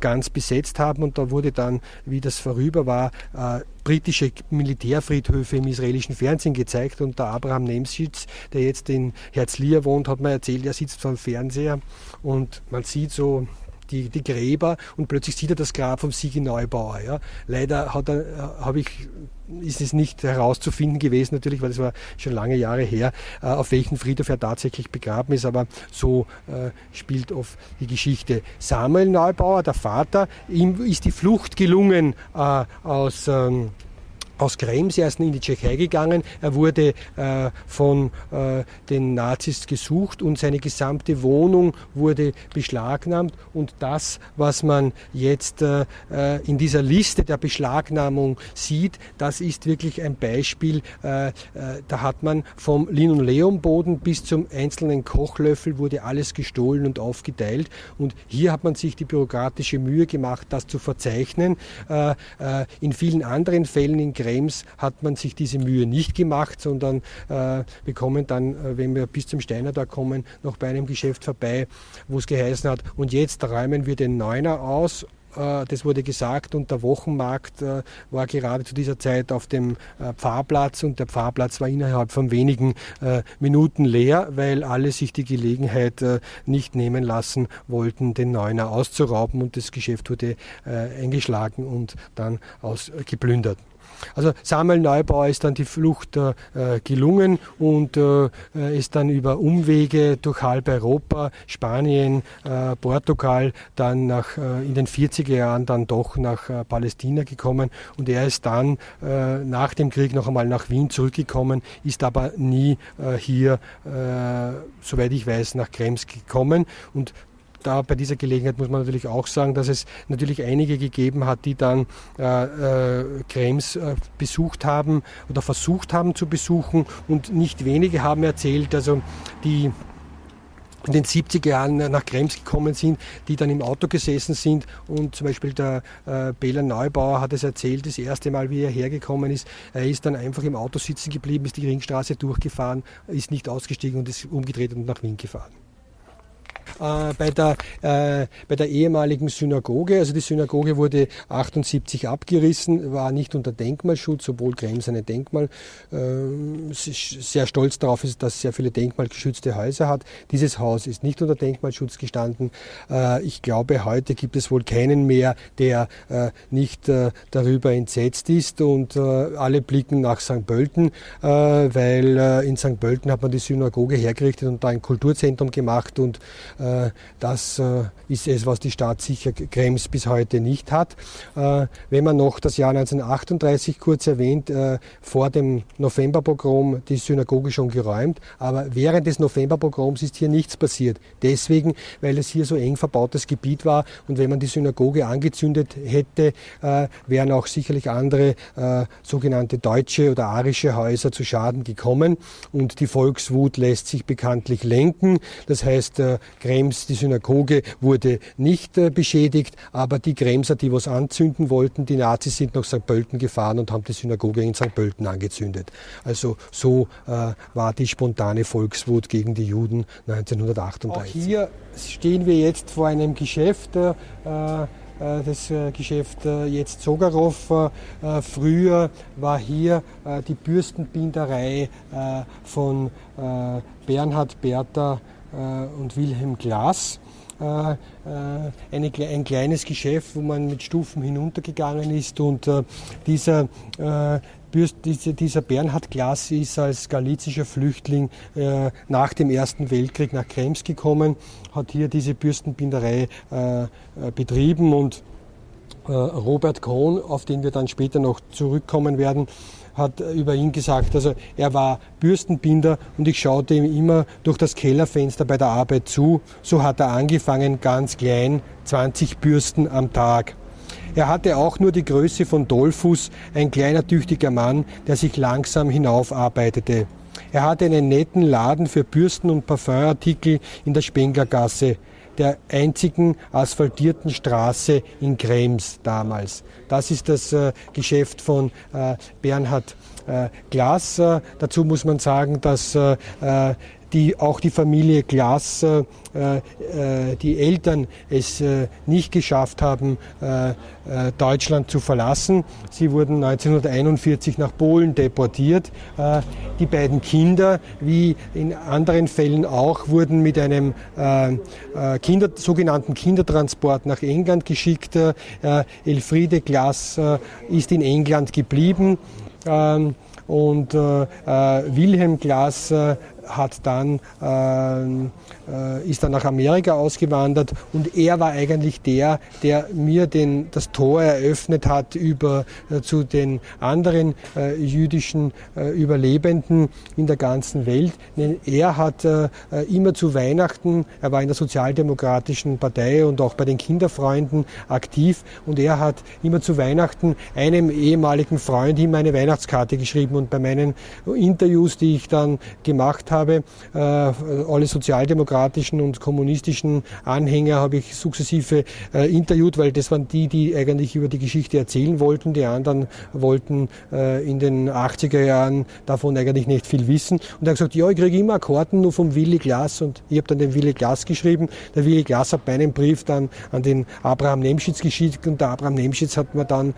ganz besetzt haben und da wurde dann, wie das vorüber war, äh, britische Militärfriedhöfe im israelischen Fernsehen gezeigt und der Abraham Nemschitz, der jetzt in Herzliya wohnt, hat mir erzählt, er sitzt vor dem Fernseher und man sieht so die, die Gräber und plötzlich sieht er das Grab vom Sigi Neubauer. Ja. Leider habe ich ist es nicht herauszufinden gewesen, natürlich, weil es war schon lange Jahre her, äh, auf welchem Friedhof er tatsächlich begraben ist, aber so äh, spielt oft die Geschichte. Samuel Neubauer, der Vater, ihm ist die Flucht gelungen äh, aus ähm, aus Krems erst in die Tschechei gegangen. Er wurde äh, von äh, den Nazis gesucht und seine gesamte Wohnung wurde beschlagnahmt. Und das, was man jetzt äh, äh in dieser Liste der Beschlagnahmung sieht, das ist wirklich ein Beispiel. Äh, äh, da hat man vom Linoleumboden bis zum einzelnen Kochlöffel wurde alles gestohlen und aufgeteilt. Und hier hat man sich die bürokratische Mühe gemacht, das zu verzeichnen. in vielen anderen Fällen in Krems hat man sich diese Mühe nicht gemacht, sondern äh, wir kommen dann, äh, wenn wir bis zum Steiner da kommen, noch bei einem Geschäft vorbei, wo es geheißen hat, und jetzt räumen wir den Neuner aus das wurde gesagt und der Wochenmarkt äh, war gerade zu dieser Zeit auf dem Pfarrplatz und der Pfarrplatz war innerhalb von wenigen Minuten leer, weil alle sich die Gelegenheit nicht nehmen lassen wollten, den Neuner auszurauben und das Geschäft wurde eingeschlagen und dann ausgeplündert. Also Samuel Neubauer ist dann die Flucht äh, gelungen und äh, ist dann über Umwege durch halb Europa, Spanien, äh, Portugal, dann nach, äh, in den 40er Jahren dann doch nach äh, Palästina gekommen. Und er ist dann äh, nach dem Krieg noch einmal nach Wien zurückgekommen, ist aber nie hier, soweit ich weiß, nach Krems gekommen. Und da bei dieser Gelegenheit muss man natürlich auch sagen, dass es natürlich einige gegeben hat, die dann äh, äh, Krems äh, besucht haben oder versucht haben zu besuchen. Und nicht wenige haben erzählt, also die in den 70er Jahren nach Krems gekommen sind, die dann im Auto gesessen sind und zum Beispiel der äh, Bela Neubauer hat es erzählt, das erste Mal, wie er hergekommen ist, er ist dann einfach im Auto sitzen geblieben, ist die Ringstraße durchgefahren, ist nicht ausgestiegen und ist umgedreht und nach Wien gefahren. Äh, bei, der, äh, bei der ehemaligen Synagoge. Also die Synagoge wurde 78 abgerissen, war nicht unter Denkmalschutz, obwohl Krems ein Denkmal äh, sehr stolz darauf ist, dass sehr viele denkmalgeschützte Häuser hat. Dieses Haus ist nicht unter Denkmalschutz gestanden. Äh, ich glaube, heute gibt es wohl keinen mehr, der äh, nicht darüber entsetzt ist und alle blicken nach St. Pölten, weil in St. Pölten hat man die Synagoge hergerichtet und da ein Kulturzentrum gemacht und das äh, ist es, was die Stadt sicher Krems bis heute nicht hat. Äh, wenn man noch das Jahr 1938 kurz erwähnt, vor dem Novemberpogrom die Synagoge schon geräumt, aber während des Novemberpogroms ist hier nichts passiert. Deswegen, weil es hier so eng verbautes Gebiet war und wenn man die Synagoge angezündet hätte, wären auch sicherlich andere sogenannte deutsche oder arische Häuser zu Schaden gekommen und die Volkswut lässt sich bekanntlich lenken. Das heißt, Krems, die Synagoge wurde nicht äh, beschädigt, aber die Kremser, die was anzünden wollten, die Nazis sind nach St. Pölten gefahren und haben die Synagoge in St. Pölten angezündet. Also so äh, war die spontane Volkswut gegen die Juden 1938. Auch hier stehen wir jetzt vor einem Geschäft. Äh, äh das Geschäft jetzt Sogarov. Früher war hier die Bürstenbinderei von Bernhard Bertha äh, und Wilhelm Glas. Äh, äh, eine, ein kleines Geschäft, wo man mit Stufen hinuntergegangen ist und dieser dieser Bernhard Glas ist als galizischer Flüchtling nach dem Ersten Weltkrieg nach Krems gekommen, hat hier diese Bürstenbinderei betrieben und Robert Kohn, auf den wir dann später noch zurückkommen werden, hat über ihn gesagt, also er war Bürstenbinder und ich schaute ihm immer durch das Kellerfenster bei der Arbeit zu. So hat er angefangen, ganz klein, 20 Bürsten am Tag. Er hatte auch nur die Größe von Dollfuß, ein kleiner tüchtiger Mann, der sich langsam hinaufarbeitete. Er hatte einen netten Laden für Bürsten und Parfümartikel in der Spenglergasse der einzigen asphaltierten Straße in Krems damals. Das ist das äh, Geschäft von äh, Bernhard äh, Glas. Äh, dazu muss man sagen, dass äh, äh, die, auch die Familie Glas, äh, äh, die Eltern es äh, nicht geschafft haben, äh, äh, Deutschland zu verlassen. Sie wurden 1941 nach Polen deportiert. Äh, die beiden Kinder, wie in anderen Fällen auch, wurden mit einem Kinder, sogenannten Kindertransport nach England geschickt. Elfriede Glas ist in England geblieben. Ähm, und äh, Wilhelm Glas äh, hat dann, äh, äh, ist dann nach Amerika ausgewandert und er war eigentlich der, der mir den, das Tor eröffnet hat über, äh, zu den anderen äh, jüdischen äh, Überlebenden in der ganzen Welt. Er hat äh, immer zu Weihnachten, er war in der Sozialdemokratischen Partei und auch bei den Kinderfreunden aktiv und er hat immer zu Weihnachten einem ehemaligen Freund ihm eine Weihnachtskarte geschrieben und bei meinen Interviews, die ich dann gemacht habe, habe. Äh, alle sozialdemokratischen und kommunistischen Anhänger habe ich sukzessive äh, interviewt, weil das waren die, die eigentlich über die Geschichte erzählen wollten. Die anderen wollten äh, in den 80er Jahren davon eigentlich nicht viel wissen. Und er hat gesagt, ja, ich kriege immer Karten nur vom Willi Glas und ich habe dann den Willi Glas geschrieben. Der Willi Glas hat meinen Brief dann an den Abraham Nemschitz geschickt und der Abraham Nemschitz hat mir dann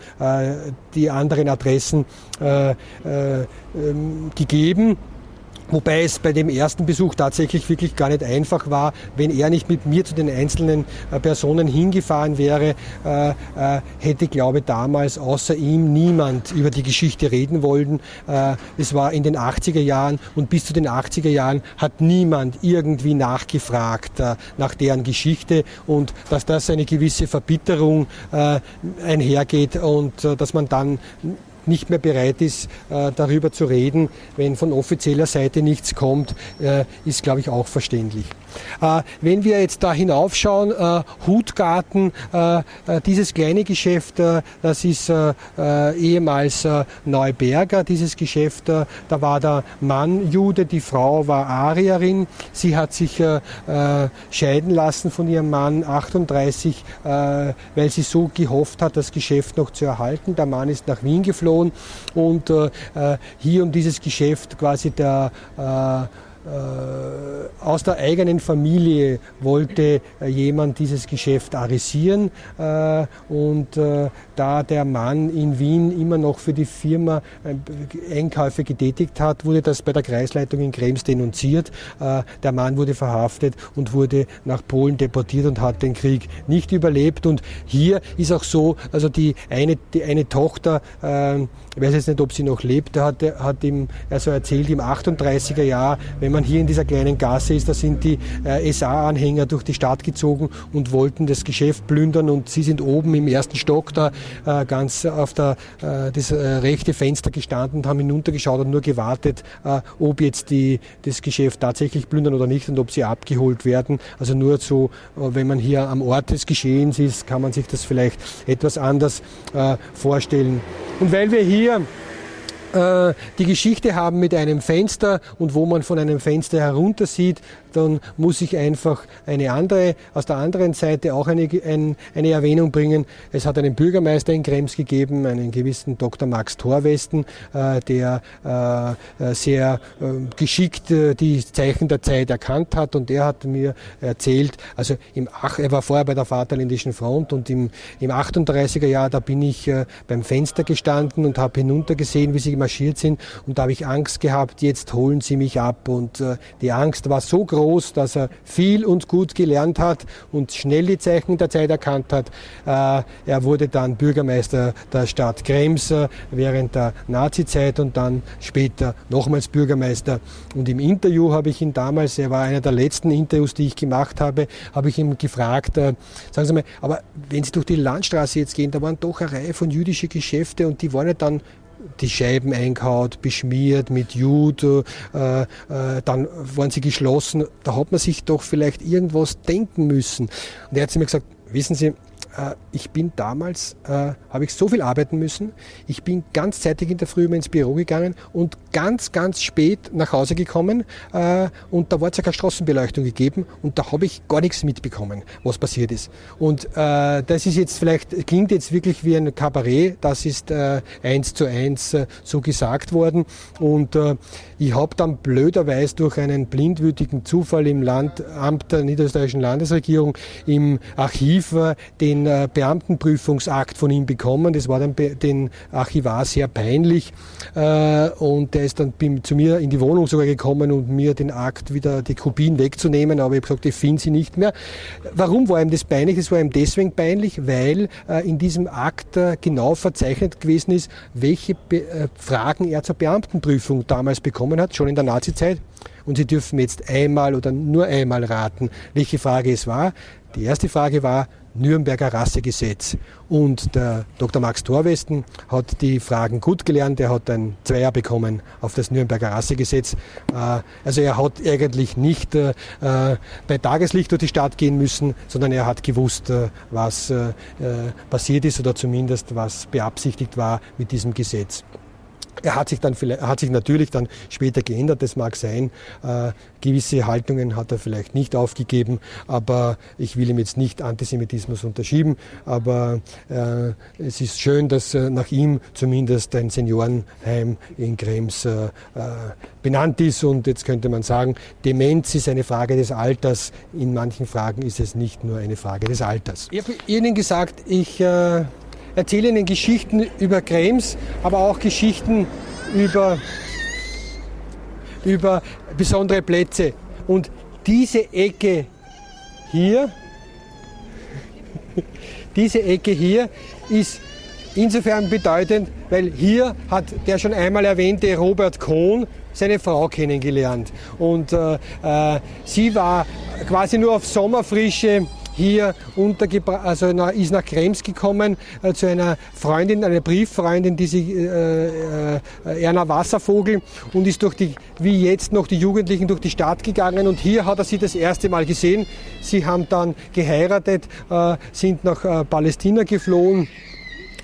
die anderen Adressen äh, äh, ähm, gegeben. Wobei es bei dem ersten Besuch tatsächlich wirklich gar nicht einfach war, wenn er nicht mit mir zu den einzelnen äh, Personen hingefahren wäre, äh, äh, hätte, glaube ich, damals außer ihm niemand über die Geschichte reden wollen. Es war in den 80er Jahren und bis zu den 80er Jahren hat niemand irgendwie nachgefragt nach deren Geschichte und dass das eine gewisse Verbitterung einhergeht und dass man dann nicht mehr bereit ist, äh, darüber zu reden, wenn von offizieller Seite nichts kommt, äh, ist, glaube ich, auch verständlich. Äh, wenn wir jetzt da hinaufschauen, Hutgarten, dieses kleine Geschäft, das ist ehemals Neuberger, dieses Geschäft, da war der Mann Jude, die Frau war Arierin. Sie hat sich scheiden lassen von ihrem Mann 38, weil sie so gehofft hat, das Geschäft noch zu erhalten. Der Mann ist nach Wien geflohen und hier um dieses Geschäft quasi der äh, aus der eigenen Familie wollte äh, jemand dieses Geschäft arisieren äh, und äh, da der Mann in Wien immer noch für die Firma Einkäufe getätigt hat, wurde das bei der Kreisleitung in Krems denunziert. Der Mann wurde verhaftet und wurde nach Polen deportiert und hat den Krieg nicht überlebt. Und hier ist auch so, also die eine, die eine Tochter, ich weiß jetzt nicht, ob sie noch lebt, hat, hat ihm also erzählt, im 38er Jahr, wenn man hier in dieser kleinen Gasse ist, da sind die äh, SA-Anhänger durch die Stadt gezogen und wollten das Geschäft plündern und sie sind oben im ersten Stock da äh, ganz auf der, äh, das äh, rechte Fenster gestanden und haben hinuntergeschaut und nur gewartet, äh, ob jetzt die, das Geschäft tatsächlich plündern oder nicht und ob sie abgeholt werden. Also nur so, äh, wenn man hier am Ort des Geschehens ist, kann man sich das vielleicht etwas anders vorstellen. Und weil wir hier äh, die Geschichte haben mit einem Fenster und wo man von einem Fenster herunter sieht, dann muss ich einfach eine andere, aus der anderen Seite auch eine, ein, eine Erwähnung bringen. Es hat einen Bürgermeister in Krems gegeben, einen gewissen Dr. Max Thorwesten, äh, der äh, sehr äh, geschickt äh, die Zeichen der Zeit erkannt hat und der hat mir erzählt, also im, er war vorher bei der Vaterländischen Front und im, im 38er Jahr, da bin ich äh, beim Fenster gestanden und habe hinuntergesehen, wie sie marschiert sind und da habe ich Angst gehabt, jetzt holen sie mich ab und die Angst war so groß, groß, dass er viel und gut gelernt hat und schnell die Zeichen der Zeit erkannt hat. Äh, er wurde dann Bürgermeister der Stadt Krems äh, während der Nazizeit und dann später nochmals Bürgermeister. Und im Interview habe ich ihn damals, er war einer der letzten Interviews, die ich gemacht habe, habe ich ihn gefragt, äh, sagen Sie mal, aber wenn Sie durch die Landstraße jetzt gehen, da waren doch eine Reihe von jüdischen Geschäfte und die waren ja dann die Scheiben eingehaut, beschmiert mit Jud, äh, äh, dann waren sie geschlossen. Da hat man sich doch vielleicht irgendwas denken müssen. Und er hat zu mir gesagt, wissen Sie, äh, ich bin damals, äh, habe ich so viel arbeiten müssen. Ich bin ganz zeitig in der Früh immer ins Büro gegangen und ganz, ganz spät nach Hause gekommen äh, und da war es ja keine Straßenbeleuchtung gegeben und da habe ich gar nichts mitbekommen, was passiert ist. Und äh, das ist jetzt vielleicht, klingt jetzt wirklich wie ein Kabarett, das ist äh, eins zu eins so gesagt worden und ich habe dann blöderweise durch einen blindwütigen Zufall im Landamt der niederösterreichischen Landesregierung im Archiv den äh, Beamtenprüfungsakt von ihm bekommen. Das war dann den Archivar sehr peinlich äh, und der ist dann zu mir in die Wohnung sogar gekommen und mir den Akt wieder die Kopien wegzunehmen, aber ich habe gesagt, ich finde sie nicht mehr. Warum war ihm das peinlich? Das war ihm deswegen peinlich, weil in diesem Akt genau verzeichnet gewesen ist, welche Fragen er zur Beamtenprüfung damals bekommen hat, schon in der Nazizeit. Und Sie dürfen jetzt einmal oder nur einmal raten, welche Frage es war. Die erste Frage war Nürnberger Rassegesetz. Und der Dr. Max Thorwesten hat die Fragen gut gelernt. Er hat ein Zweier bekommen auf das Nürnberger Rassegesetz. Äh, also er hat eigentlich nicht äh, bei Tageslicht durch die Stadt gehen müssen, sondern er hat gewusst, äh, was passiert ist oder zumindest was beabsichtigt war mit diesem Gesetz. Er hat sich dann vielleicht, hat sich natürlich dann später geändert, das mag sein. Äh, gewisse Haltungen hat er vielleicht nicht aufgegeben, aber ich will ihm jetzt nicht Antisemitismus unterschieben. Aber äh, es ist schön, dass äh, nach ihm zumindest ein Seniorenheim in Krems äh, äh, benannt ist. Und jetzt könnte man sagen, Demenz ist eine Frage des Alters. In manchen Fragen ist es nicht nur eine Frage des Alters. Ich habe Ihnen gesagt, ich äh, erzähle Ihnen Geschichten über Krems, aber auch Geschichten über, über besondere Plätze. Und diese Ecke hier, [LAUGHS] diese Ecke hier ist insofern bedeutend, weil hier hat der schon einmal erwähnte Robert Kohn seine Frau kennengelernt. Und äh, äh, sie war quasi nur auf Sommerfrische hier untergebracht, also ist nach Krems gekommen äh, zu einer Freundin, einer Brieffreundin, die sie, äh, äh, Erna Wasservogel und ist durch die, wie jetzt noch die Jugendlichen durch die Stadt gegangen und hier hat er sie das erste Mal gesehen. Sie haben dann geheiratet, äh, sind nach äh, Palästina geflohen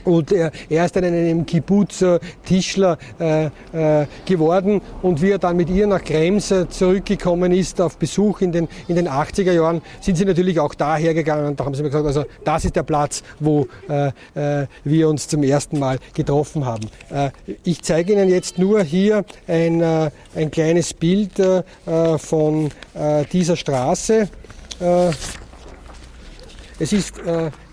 Und er, er ist dann in einem Kibbutz äh, Tischler äh, äh, geworden. Und wie er dann mit ihr nach Krems äh, zurückgekommen ist auf Besuch in den, in den 80er Jahren, sind sie natürlich auch daher gegangen. Und da haben sie mir gesagt, also das ist der Platz, wo äh, äh, wir uns zum ersten Mal getroffen haben. ich zeige Ihnen jetzt nur hier ein, ein kleines Bild von dieser Straße. es ist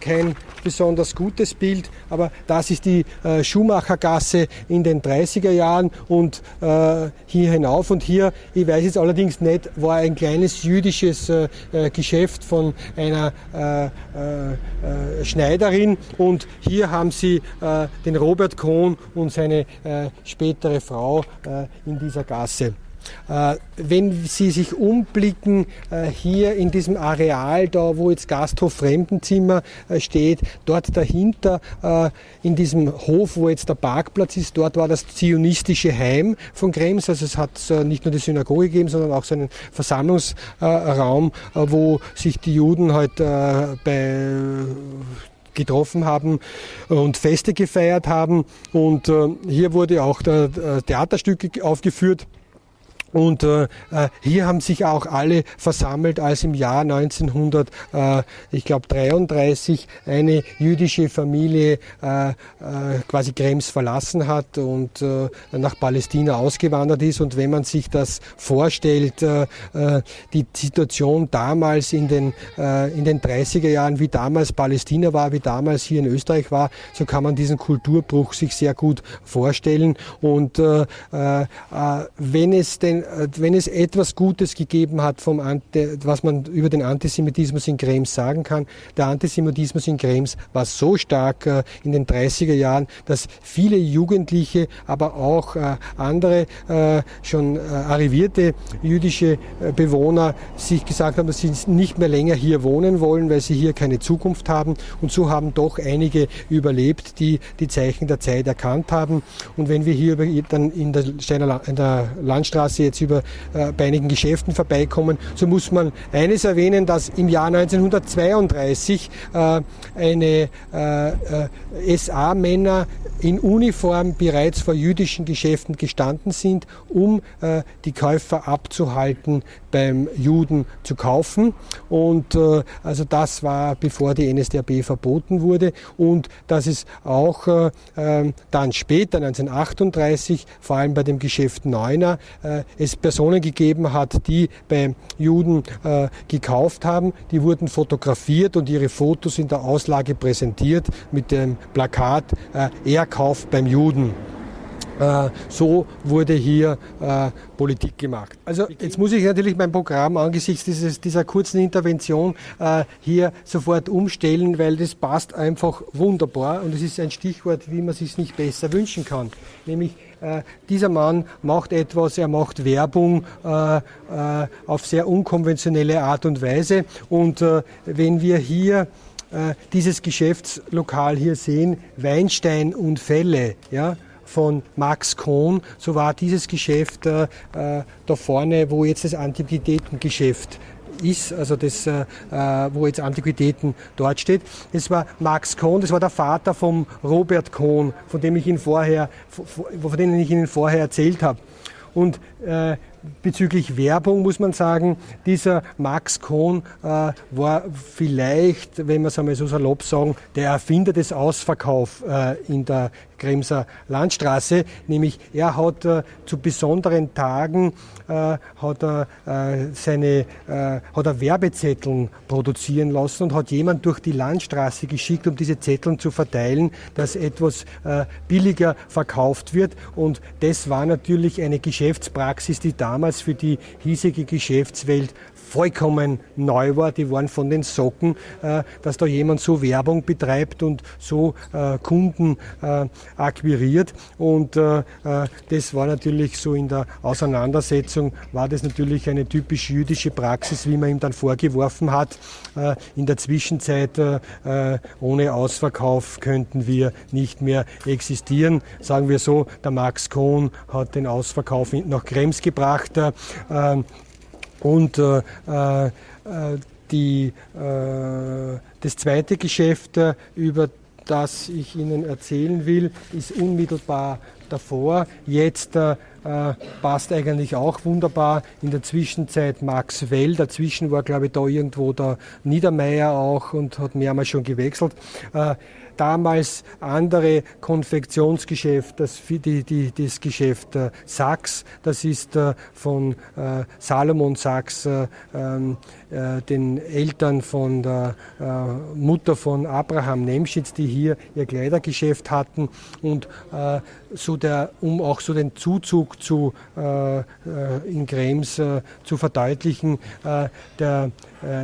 kein besonders gutes Bild, aber das ist die äh, Schuhmachergasse in den 30er Jahren und äh, hier hinauf. Und hier, ich weiß jetzt allerdings nicht, war ein kleines jüdisches äh, äh Geschäft von einer äh, äh, Schneiderin und hier haben sie den Robert Kohn und seine spätere Frau in dieser Gasse. Äh, wenn Sie sich umblicken, äh, hier in diesem Areal, da wo jetzt Gasthof Fremdenzimmer äh, steht, dort dahinter in diesem Hof, wo jetzt der Parkplatz ist, dort war das zionistische Heim von Krems. Also es hat nicht nur die Synagoge gegeben, sondern auch so einen Versammlungsraum, wo sich die Juden halt bei getroffen haben und Feste gefeiert haben. Und hier wurde auch der Theaterstücke aufgeführt. Und äh, äh, hier haben sich auch alle versammelt, als im Jahr 1900, äh, ich glaube 33, eine jüdische Familie äh, äh, quasi Krems verlassen hat und äh, nach Palästina ausgewandert ist. Und wenn man sich das vorstellt, äh, äh, die Situation damals in den, äh, in den 30er Jahren, wie damals Palästina war, wie damals hier in Österreich war, so kann man diesen Kulturbruch sich sehr gut vorstellen. Und äh, äh, wenn es denn äh, wenn es etwas Gutes gegeben hat, vom was man über den Antisemitismus in Krems sagen kann, der Antisemitismus in Krems war so stark äh, in den 30er Jahren, dass viele Jugendliche, aber auch äh, andere schon arrivierte jüdische Bewohner sich gesagt haben, dass sie nicht mehr länger hier wohnen wollen, weil sie hier keine Zukunft haben. Und so haben doch einige überlebt, die die Zeichen der Zeit erkannt haben. Und wenn wir hier dann in der, Steiner, in der Landstraße jetzt über, äh, bei einigen Geschäften vorbeikommen, so muss man eines erwähnen, dass im Jahr 1932 äh, eine äh, äh SA-Männer in Uniform bereits vor jüdischen Geschäften gestanden sind, um äh, die Käufer abzuhalten, beim Juden zu kaufen. Und äh, also das war bevor die NSDAP verboten wurde und dass es auch äh, ähm, dann später 1938 vor allem bei dem Geschäft Neuner äh, es Personen gegeben hat, die beim Juden äh, gekauft haben. Die wurden fotografiert und ihre Fotos in der Auslage präsentiert mit dem Plakat äh, Er kauft beim Juden. Äh, so wurde hier äh, Politik gemacht. Also jetzt muss ich natürlich mein Programm angesichts dieses, dieser kurzen Intervention äh, hier sofort umstellen, weil das passt einfach wunderbar und es ist ein Stichwort, wie man sich nicht besser wünschen kann. Nämlich dieser Mann macht etwas, er macht Werbung äh, äh, auf sehr unkonventionelle Art und Weise. Und wenn wir hier dieses Geschäftslokal hier sehen, Weinstein und Felle, ja, von Max Kohn, so war dieses Geschäft äh, äh, da vorne, wo jetzt das Antiquitätengeschäft ist, also das, äh, äh, wo jetzt Antiquitäten dort steht. Das war Max Kohn, das war der Vater vom Robert Kohn, von dem ich Ihnen vorher, von dem ich Ihnen vorher erzählt habe. Und äh, bezüglich Werbung muss man sagen, dieser Max Kohn äh, war vielleicht, wenn wir es einmal so salopp sagen, der Erfinder des Ausverkaufs äh, in der Kremser Landstraße, nämlich er hat äh, zu besonderen Tagen äh, hat er äh, seine äh, hat er Werbezetteln produzieren lassen und hat jemand durch die Landstraße geschickt, um diese Zetteln zu verteilen, dass etwas äh, billiger verkauft wird. Und das war natürlich eine Geschäftspraxis, die damals für die hiesige Geschäftswelt vollkommen neu war. Die waren von den Socken, äh, dass da jemand so Werbung betreibt und so äh, Kunden äh, akquiriert. Und das war natürlich so in der Auseinandersetzung, war das natürlich eine typisch jüdische Praxis, wie man ihm dann vorgeworfen hat. In der Zwischenzeit ohne Ausverkauf könnten wir nicht mehr existieren. Sagen wir so, der Max Kohn hat den Ausverkauf nach Krems gebracht. Und äh, äh, die, äh, das zweite Geschäft äh, über das ich Ihnen erzählen will, ist unmittelbar davor. Jetzt äh, passt eigentlich auch wunderbar. In der Zwischenzeit Max Well. Dazwischen war, glaube ich, da irgendwo der Niedermeyer auch und hat mehrmals schon gewechselt. Äh, damals andere Konfektionsgeschäft, das, die, die, das Geschäft äh, Sachs, das ist äh, von äh, Salomon Sachs, äh, ähm, äh, den Eltern von der äh, Mutter von Abraham Nemschitz, die hier ihr Kleidergeschäft hatten und so der, um auch so den Zuzug zu, in Krems zu verdeutlichen, der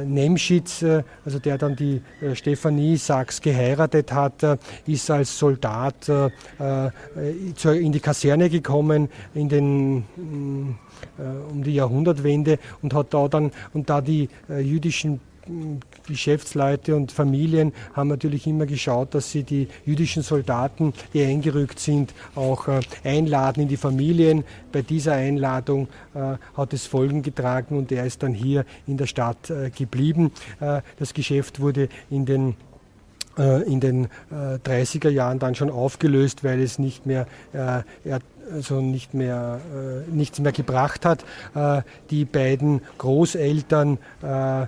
Nemschitz, also der dann die Stefanie Sachs geheiratet hat, ist als Soldat in die Kaserne gekommen in den äh, um die Jahrhundertwende und hat da dann, und da die äh, jüdischen mm, Geschäftsleute und Familien haben natürlich immer geschaut, dass sie die jüdischen Soldaten, die eingerückt sind, auch äh, einladen in die Familien. Bei dieser Einladung äh, hat es Folgen getragen und er ist dann hier in der Stadt äh, geblieben. Äh, das Geschäft wurde in den in den 30er Jahren dann schon aufgelöst, weil es nicht mehr also nicht mehr, äh, nichts mehr gebracht hat. Äh, die beiden Großeltern äh, äh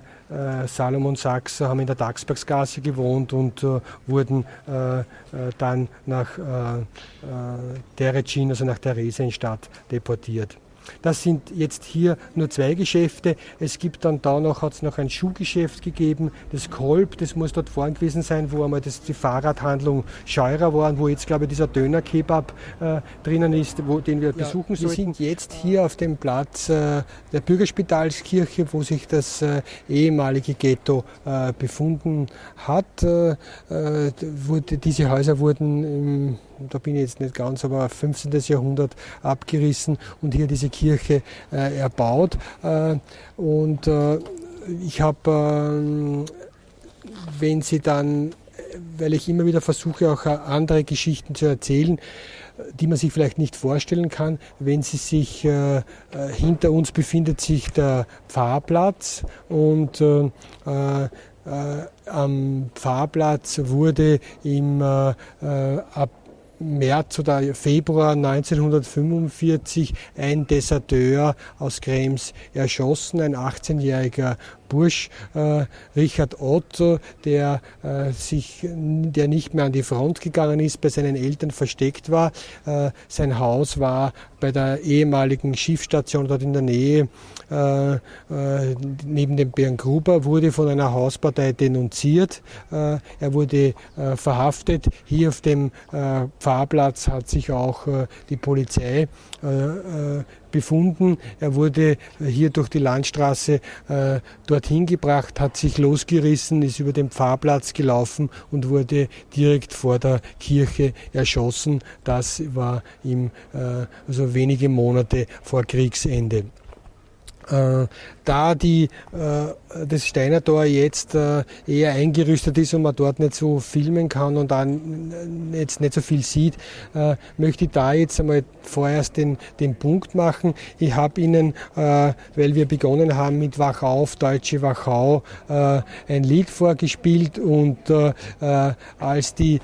Salomon Sachs haben in der Daxbergsgasse gewohnt und äh, wurden äh, dann nach äh, Terecin, also nach Theresienstadt, deportiert. Das sind jetzt hier nur zwei Geschäfte. Es gibt dann da noch, hat es noch ein Schuhgeschäft gegeben, das Kolb, das muss dort vorn gewesen sein, wo einmal das, die Fahrradhandlung Scheurer war, wo jetzt glaube ich dieser Döner-Kebab äh, drinnen ist, wo, den wir ja, besuchen sollten. Wir sind jetzt hier auf dem Platz äh, der Bürgerspitalskirche, wo sich das äh, ehemalige Ghetto äh, befunden hat. Äh, äh, wurde, diese Häuser wurden im da bin ich jetzt nicht ganz, aber 15. Jahrhundert abgerissen und hier diese Kirche äh, erbaut. Äh, und äh, ich habe, äh, wenn Sie dann, weil ich immer wieder versuche, auch äh, andere Geschichten zu erzählen, die man sich vielleicht nicht vorstellen kann, wenn Sie sich äh, hinter uns befindet sich der Pfarrplatz und äh, am Pfarrplatz wurde im äh, ab März oder Februar 1945 ein Deserteur aus Krems erschossen, ein 18-jähriger Bursch äh, Richard Otto, der äh, sich, der nicht mehr an die Front gegangen ist, bei seinen Eltern versteckt war. Äh, sein Haus war bei der ehemaligen Schiffsstation dort in der Nähe äh, äh, neben dem Bären Gruber, wurde von einer Hauspartei denunziert. Äh, er wurde verhaftet. Hier auf dem Pfarrplatz hat sich auch die Polizei befunden. Er wurde hier durch die Landstraße äh, dorthin gebracht, hat sich losgerissen, ist über den Pfarrplatz gelaufen und wurde direkt vor der Kirche erschossen. Das war ihm äh, also wenige Monate vor Kriegsende. Äh, da die, äh, das Steiner Tor jetzt äh, eher eingerüstet ist und man dort nicht so filmen kann und dann jetzt nicht so viel sieht, möchte ich da jetzt einmal vorerst den, den Punkt machen. Ich habe Ihnen, weil wir begonnen haben mit Wach auf, Deutsche Wachau, ein Lied vorgespielt und als die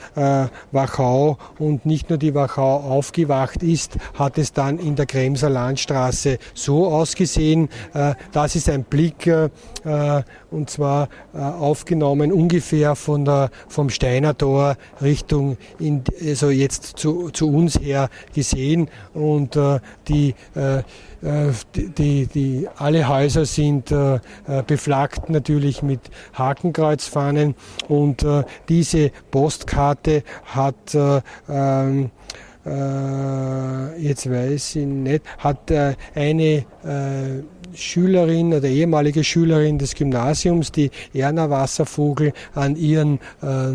Wachau und nicht nur die Wachau aufgewacht ist, hat es dann in der Kremser Landstraße so ausgesehen, dass ist ein Blick äh, und zwar äh, aufgenommen ungefähr von der, vom Steiner Tor Richtung, in, also jetzt zu, zu uns her gesehen. Und äh, die äh, die, die, die, alle Häuser sind äh, beflaggt natürlich mit Hakenkreuzfahnen. Und äh, diese Postkarte hat äh, ähm, jetzt weiß ich nicht, hat eine Schülerin oder ehemalige Schülerin des Gymnasiums, die Erna Wasservogel, an ihren äh,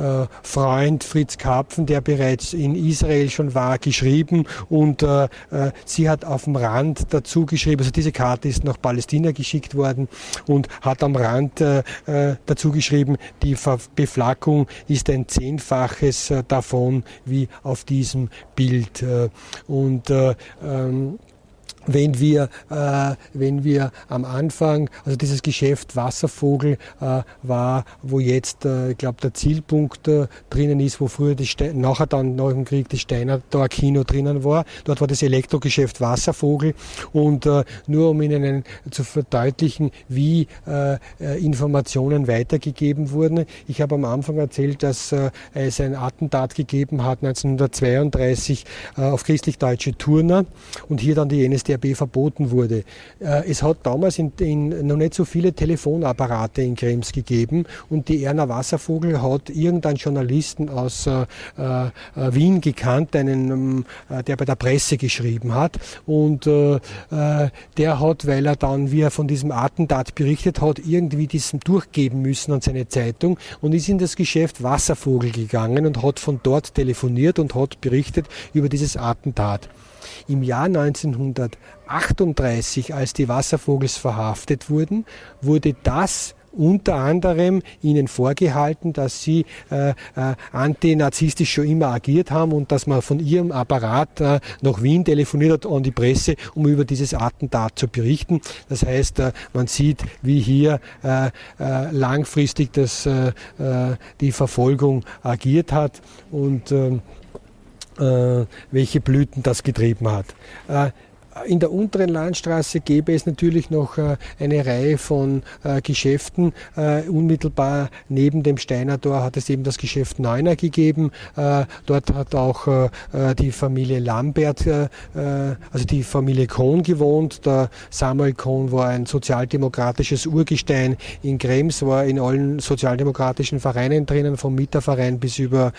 äh, Freund Fritz Karpfen, der bereits in Israel schon war, geschrieben und äh, äh, sie hat auf dem Rand dazu geschrieben, also diese Karte ist nach Palästina geschickt worden und hat am Rand äh, äh, dazu geschrieben, die Beflaggung ist ein Zehnfaches davon wie auf diesem Bild. und ähm, wenn wir, äh, wenn wir am Anfang, also dieses Geschäft Wasservogel äh, war, wo jetzt, äh, ich glaube, der Zielpunkt äh, drinnen ist, wo früher die Ste nachher dann nach dem Krieg das Steinerdorfer Kino drinnen war. Dort war das Elektrogeschäft Wasservogel und äh, nur um Ihnen zu verdeutlichen, wie äh, Informationen weitergegeben wurden. Ich habe am Anfang erzählt, dass es ein Attentat gegeben hat 1932 auf christlich-deutsche Turner und hier dann die NSDAP DRB verboten wurde. Äh, es hat damals in, in noch nicht so viele Telefonapparate in Krems gegeben und die Erna Wasservogel hat irgendeinen Journalisten aus äh, äh, Wien gekannt, einen, ähm, äh, der bei der Presse geschrieben hat und äh, der hat, weil er dann, wie er von diesem Attentat berichtet hat, irgendwie diesen durchgeben müssen an seine Zeitung und ist in das Geschäft Wasservogel gegangen und hat von dort telefoniert und hat berichtet über dieses Attentat. Im Jahr 1938, als die Wasservogels verhaftet wurden, wurde das unter anderem ihnen vorgehalten, dass sie äh, äh, antinazistisch schon immer agiert haben und dass man von ihrem Apparat äh, nach Wien telefoniert hat an die Presse, um über dieses Attentat zu berichten. Das heißt, äh, man sieht, wie hier äh, äh, langfristig das, die Verfolgung agiert hat und äh, welche Blüten das getrieben hat. In der unteren Landstraße gäbe es natürlich noch äh, eine Reihe von äh, Geschäften. Äh, unmittelbar neben dem Steiner Tor hat es eben das Geschäft Neuner gegeben. Dort hat auch die Familie Lambert, also die Familie Kohn gewohnt. Der Samuel Kohn war ein sozialdemokratisches Urgestein in Krems, war in allen sozialdemokratischen Vereinen drinnen, vom Mieterverein bis über,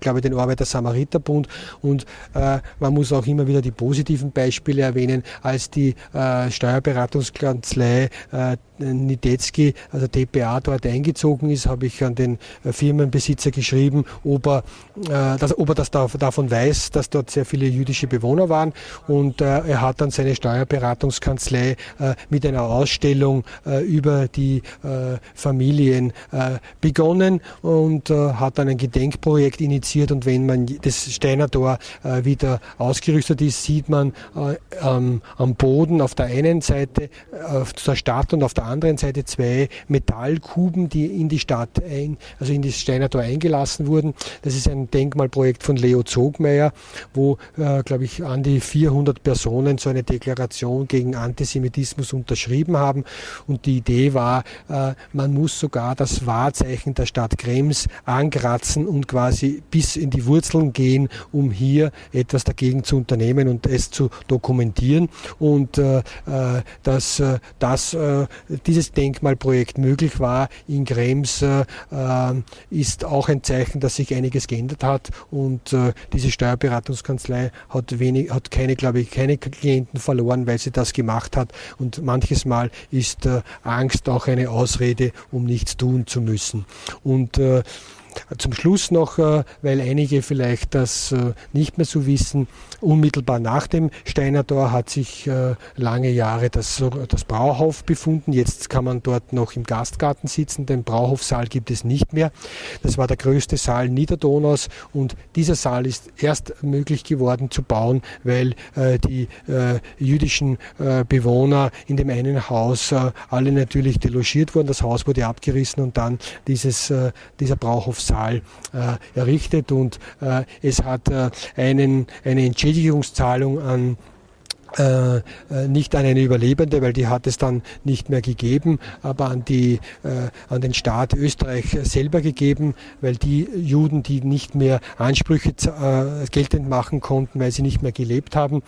glaube ich, den Arbeiter-Samariter-Bund. Und man muss auch immer wieder die positiven Beispiele erwähnen erwähnen, als die äh, Steuerberatungskanzlei äh, Nidetzky, also DPA, dort eingezogen ist, habe ich an den äh, Firmenbesitzer geschrieben, ob er, äh, das, ob er das da, davon weiß, dass dort sehr viele jüdische Bewohner waren. Und äh, er hat dann seine Steuerberatungskanzlei äh, mit einer Ausstellung äh, über die äh, Familien begonnen und hat dann ein Gedenkprojekt initiiert. Und wenn man das Steiner Tor wieder ausgerüstet ist, sieht man am Boden auf der einen Seite auf der Stadt und auf der anderen Seite zwei Metallkuben, die in die Stadt ein, also in das Steiner Tor eingelassen wurden. Das ist ein Denkmalprojekt von Leo Zogmeier, wo, äh, glaube ich, an die 400 Personen so eine Deklaration gegen Antisemitismus unterschrieben haben. Und die Idee war, äh, man muss sogar das Wahrzeichen der Stadt Krems ankratzen und quasi bis in die Wurzeln gehen, um hier etwas dagegen zu unternehmen und es zu dokumentieren. Und äh, äh dass äh, das äh, dieses Denkmalprojekt möglich war in Krems, äh, ist auch ein Zeichen, dass sich einiges geändert hat und äh, diese Steuerberatungskanzlei hat, wenig, hat keine, glaube ich, keine Klienten verloren, weil sie das gemacht hat und manches Mal ist äh, Angst auch eine Ausrede, um nichts tun zu müssen. Und äh, zum Schluss noch, äh, weil einige vielleicht das äh, nicht mehr so wissen, unmittelbar nach dem Steiner Tor hat sich äh, lange Jahre das, das Brauhof befunden. Jetzt kann man dort noch im Gastgarten sitzen. Den Brauhofsaal gibt es nicht mehr. Das war der größte Saal Niederdonaus und dieser Saal ist erst möglich geworden zu bauen, weil die jüdischen Bewohner in dem einen Haus alle natürlich delogiert wurden. Das Haus wurde abgerissen und dann dieses, dieser Brauhof Saal äh, errichtet und äh, es hat äh, einen, eine Entschädigungszahlung an äh, äh, nicht an eine Überlebende, weil die hat es dann nicht mehr gegeben, aber an, die, äh, an den Staat Österreich selber gegeben, weil die Juden, die nicht mehr Ansprüche äh, geltend machen konnten, weil sie nicht mehr gelebt haben,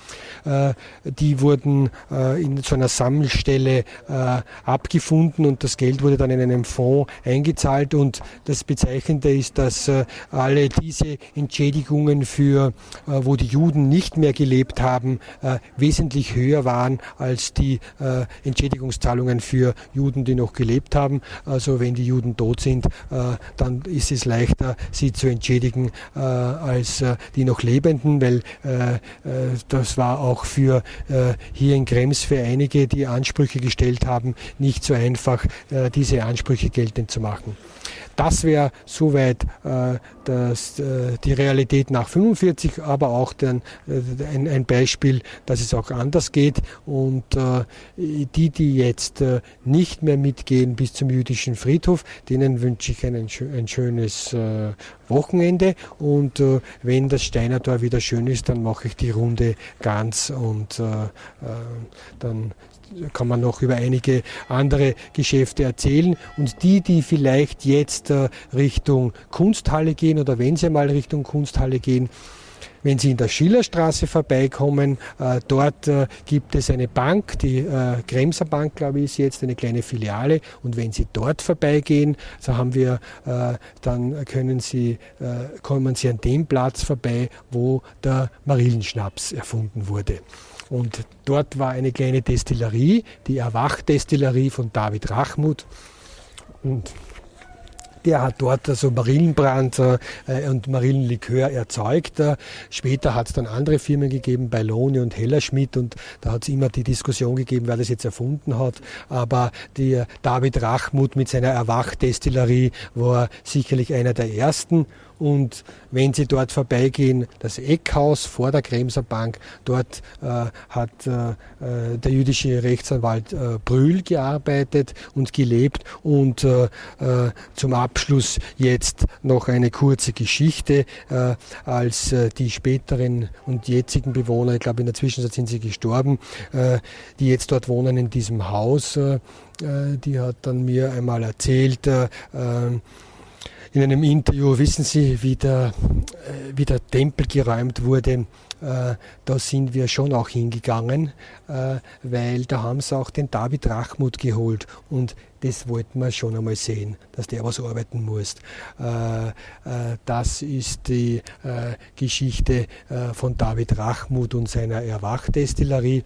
äh, die wurden in so einer Sammelstelle abgefunden und das Geld wurde dann in einem Fonds eingezahlt und das Bezeichnende ist, dass alle diese Entschädigungen für, wo die Juden nicht mehr gelebt haben, wesentlich wesentlich höher waren als die äh, Entschädigungszahlungen für Juden, die noch gelebt haben. Also wenn die Juden tot sind, äh, dann ist es leichter, sie zu entschädigen äh, als äh, die noch Lebenden, weil äh, äh, das war auch für hier in Krems für einige, die Ansprüche gestellt haben, nicht so einfach, diese Ansprüche geltend zu machen. Das wäre soweit äh, das, äh, die Realität nach 45, aber auch dann, äh, ein, ein, Beispiel, dass es auch anders geht. Und äh, die, die jetzt äh, nicht mehr mitgehen bis zum jüdischen Friedhof, denen wünsche ich ein, ein schönes äh, Wochenende. Und wenn das Steinertor wieder schön ist, dann mache ich die Runde ganz und dann kann man noch über einige andere Geschäfte erzählen. Und die, die vielleicht jetzt äh, Richtung Kunsthalle gehen oder wenn sie mal Richtung Kunsthalle gehen, wenn Sie in der Schillerstraße vorbeikommen, äh, dort äh, gibt es eine Bank, die Kremser Bank, glaube ich, ist jetzt eine kleine Filiale. Und wenn Sie dort vorbeigehen, so haben wir, dann können Sie, kommen Sie an dem Platz vorbei, wo der Marillenschnaps erfunden wurde. Und dort war eine kleine Destillerie, die Erwach-Destillerie von David Rachmuth. Und der hat dort also Marillenbrand äh, und Marillenlikör erzeugt. Später hat es dann andere Firmen gegeben, Bailone und Hellerschmidt und da hat es immer die Diskussion gegeben, wer das jetzt erfunden hat. Aber der David Rachmuth mit seiner Erwach-Destillerie war sicherlich einer der ersten. Und wenn Sie dort vorbeigehen, das Eckhaus vor der Kremser Bank, dort äh, hat äh, äh, der jüdische Rechtsanwalt äh, Brühl gearbeitet und gelebt. Und äh, äh, zum Abschluss jetzt noch eine kurze Geschichte, als die späteren und jetzigen Bewohner, ich glaube in der Zwischenzeit sind sie gestorben, die jetzt dort wohnen in diesem Haus, die hat dann mir einmal erzählt, in einem Interview, wissen Sie, wie der, äh, wie der Tempel geräumt wurde, da sind wir schon auch hingegangen, äh, weil da haben sie auch den David Rachmut geholt und das wollten wir schon einmal sehen, dass der was arbeiten muss. Das ist die Geschichte von David Rachmut und seiner Erwachdestillerie,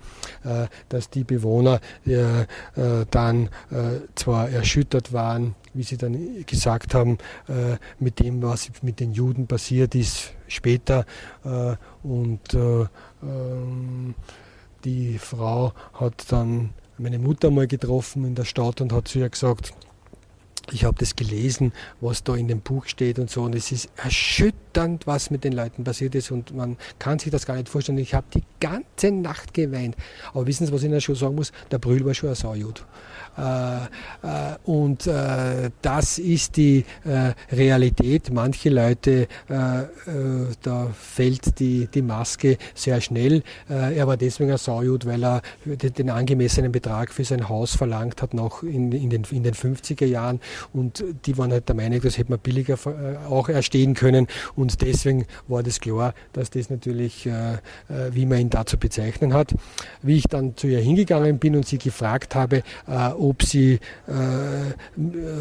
dass die Bewohner dann zwar erschüttert waren, wie Sie dann gesagt haben, äh, mit dem, was mit den Juden passiert ist später. Äh, und äh, ähm, die Frau hat dann meine Mutter mal getroffen in der Stadt und hat zu ihr gesagt, ich habe das gelesen, was da in dem Buch steht und so. Und es ist erschütternd, was mit den Leuten passiert ist. Und man kann sich das gar nicht vorstellen. Ich habe die ganze Nacht geweint. Aber wissen Sie, was ich Ihnen schon sagen muss? Der Brühl war schon ein Saujud. Äh, äh, und äh, das ist die Realität. Manche Leute, da fällt die, die Maske sehr schnell. Er war deswegen ein Saujud, weil er den angemessenen Betrag für sein Haus verlangt hat, noch in, in, den, in den 50er Jahren. Und die waren halt der Meinung, das hätte man billiger auch erstehen können. Und deswegen war das klar, dass das natürlich, wie man ihn dazu bezeichnen hat. Wie ich dann zu ihr hingegangen bin und sie gefragt habe, ob sie, äh,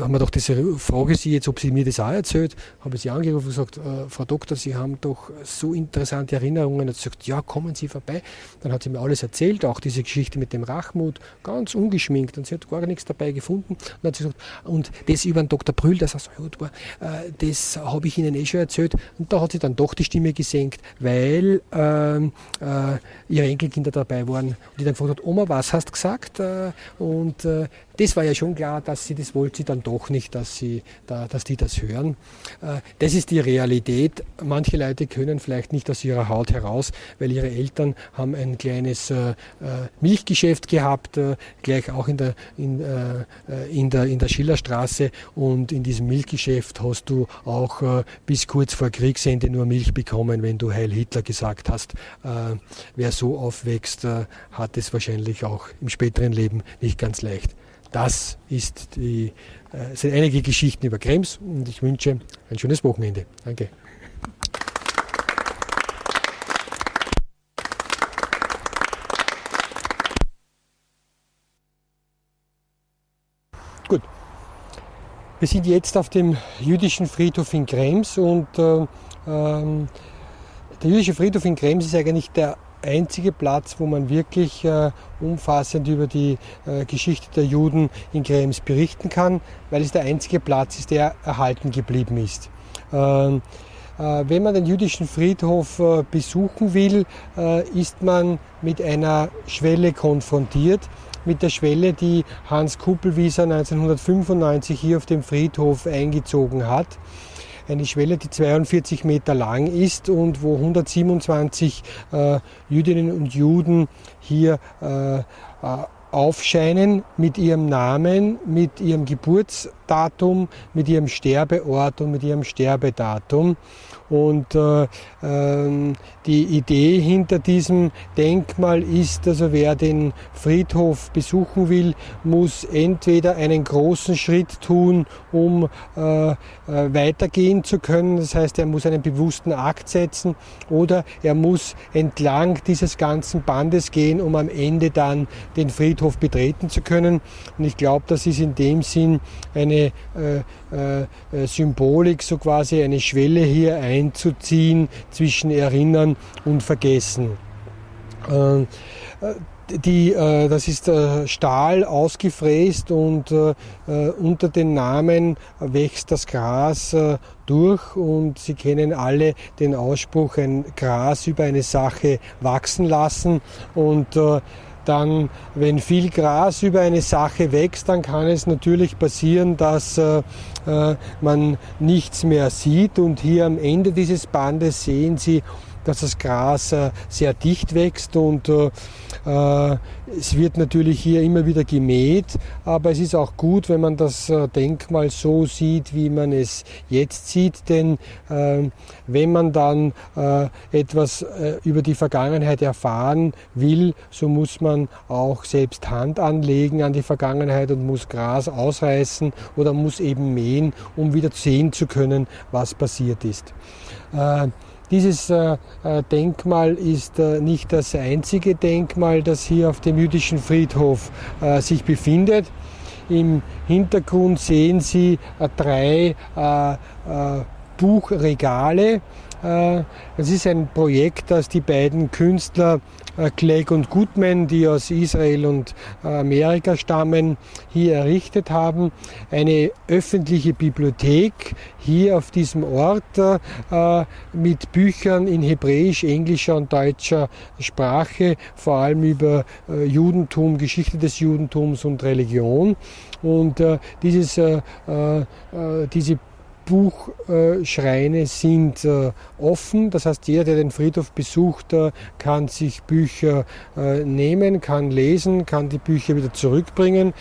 haben wir doch diese Frage sie jetzt, ob sie mir das auch erzählt, habe ich sie angerufen und gesagt, äh, Frau Doktor, Sie haben doch so interessante Erinnerungen. Und sie sagt, ja, kommen Sie vorbei. Dann hat sie mir alles erzählt, auch diese Geschichte mit dem Rachmut, ganz ungeschminkt und sie hat gar nichts dabei gefunden. Und dann hat sie gesagt, und das über den Dr. Brühl, das so gut war, äh, das habe ich Ihnen eh schon erzählt. Und da hat sie dann doch die Stimme gesenkt, weil ähm, äh, ihre Enkelkinder dabei waren und die dann gefragt hat, Oma, was hast du gesagt? Äh, und äh, das war ja schon klar, dass sie das wollte sie dann doch nicht, dass, sie da, dass die das hören. Äh, das ist die Realität. Manche Leute können vielleicht nicht aus ihrer Haut heraus, weil ihre Eltern haben ein kleines äh, äh, Milchgeschäft gehabt, gleich auch in der, in, in, der, in der Schillerstraße. Und in diesem Milchgeschäft hast du auch bis kurz vor Kriegsende nur Milch bekommen, wenn du Heil Hitler gesagt hast. Wer so aufwächst, hat es wahrscheinlich auch im späteren Leben nicht ganz leicht. Das ist die, äh, sind einige Geschichten über Krems und ich wünsche ein schönes Wochenende. Danke. Gut. Wir sind jetzt auf dem jüdischen Friedhof in Krems und äh, ähm, der jüdische Friedhof in Krems ist eigentlich der einzige Platz, wo man wirklich äh, umfassend über die äh, Geschichte der Juden in Krems berichten kann, weil es der einzige Platz ist, der erhalten geblieben ist. Ähm, äh, wenn man den jüdischen Friedhof äh, besuchen will, äh, ist man mit einer Schwelle konfrontiert, mit der Schwelle, die Hans Kuppelwieser 1995 hier auf dem Friedhof eingezogen hat. Eine Schwelle, die 42 Meter lang ist und wo 127 äh, Jüdinnen und Juden hier äh, äh aufscheinen mit ihrem Namen, mit ihrem Geburtsdatum, mit ihrem Sterbeort und mit ihrem Sterbedatum. Und äh, äh, die Idee hinter diesem Denkmal ist, also wer den Friedhof besuchen will, muss entweder einen großen Schritt tun, um äh, äh, weitergehen zu können. Das heißt, er muss einen bewussten Akt setzen oder er muss entlang dieses ganzen Bandes gehen, um am Ende dann den Friedhof betreten zu können. Und ich glaube, das ist in dem Sinn eine äh Symbolik, so quasi eine Schwelle hier ein einzuziehen zwischen Erinnern und Vergessen. Ähm, äh, die, äh, das ist äh, Stahl ausgefräst und unter den Namen wächst das Gras durch und Sie kennen alle den Ausspruch, ein Gras über eine Sache wachsen lassen und dann, wenn viel Gras über eine Sache wächst, dann kann es natürlich passieren, dass äh, äh, man nichts mehr sieht. Und hier am Ende dieses Bandes sehen Sie dass das Gras äh, sehr dicht wächst und äh, äh, es wird natürlich hier immer wieder gemäht, aber es ist auch gut, wenn man das Denkmal so sieht, wie man es jetzt sieht, denn wenn man dann etwas über die Vergangenheit erfahren will, so muss man auch selbst Hand anlegen an die Vergangenheit und muss Gras ausreißen oder muss eben mähen, um wieder sehen zu können, was passiert ist. Dieses äh, äh, Denkmal ist äh, nicht das einzige Denkmal, das hier auf dem jüdischen Friedhof sich befindet. Im Hintergrund sehen Sie drei Buchregale. Es ist ein Projekt, das die beiden Künstler äh, Clegg und Goodman, die aus Israel und äh, Amerika stammen, hier errichtet haben. Eine öffentliche Bibliothek hier auf diesem Ort äh, mit Büchern in Hebräisch, Englischer und deutscher Sprache, vor allem über Judentum, Geschichte des Judentums und Religion. Und dieses, diese Buchschreine sind äh, offen. Das heißt, jeder, der den Friedhof besucht, äh, kann sich Bücher äh, nehmen, kann lesen, kann die Bücher wieder zurückbringen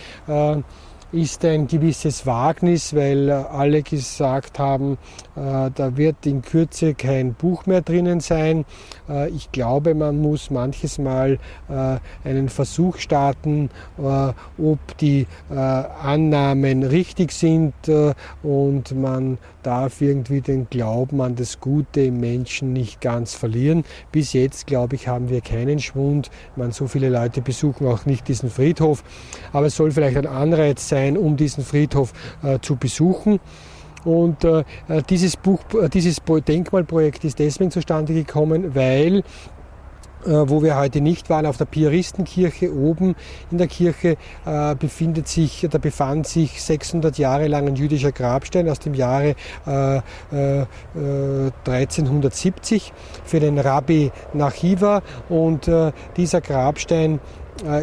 ist ein gewisses Wagnis, weil alle gesagt haben, äh, da wird in Kürze kein Buch mehr drinnen sein. Äh, ich glaube, man muss manches Mal äh, einen Versuch starten, ob die Annahmen richtig sind und man darf irgendwie den Glauben an das Gute im Menschen nicht ganz verlieren. Bis jetzt, glaube ich, haben wir keinen Schwund. Man, so viele Leute besuchen auch nicht diesen Friedhof, aber es soll vielleicht ein Anreiz sein, um diesen Friedhof äh, zu besuchen. Und äh, äh dieses, Buch, äh, dieses Denkmalprojekt ist deswegen zustande gekommen, weil wo wir heute nicht waren, auf der Piaristenkirche oben in der Kirche äh, befindet sich, da befand sich 600 Jahre lang ein jüdischer Grabstein aus dem Jahre äh, 1370 für den Rabbi Nachiva. Und dieser Grabstein äh,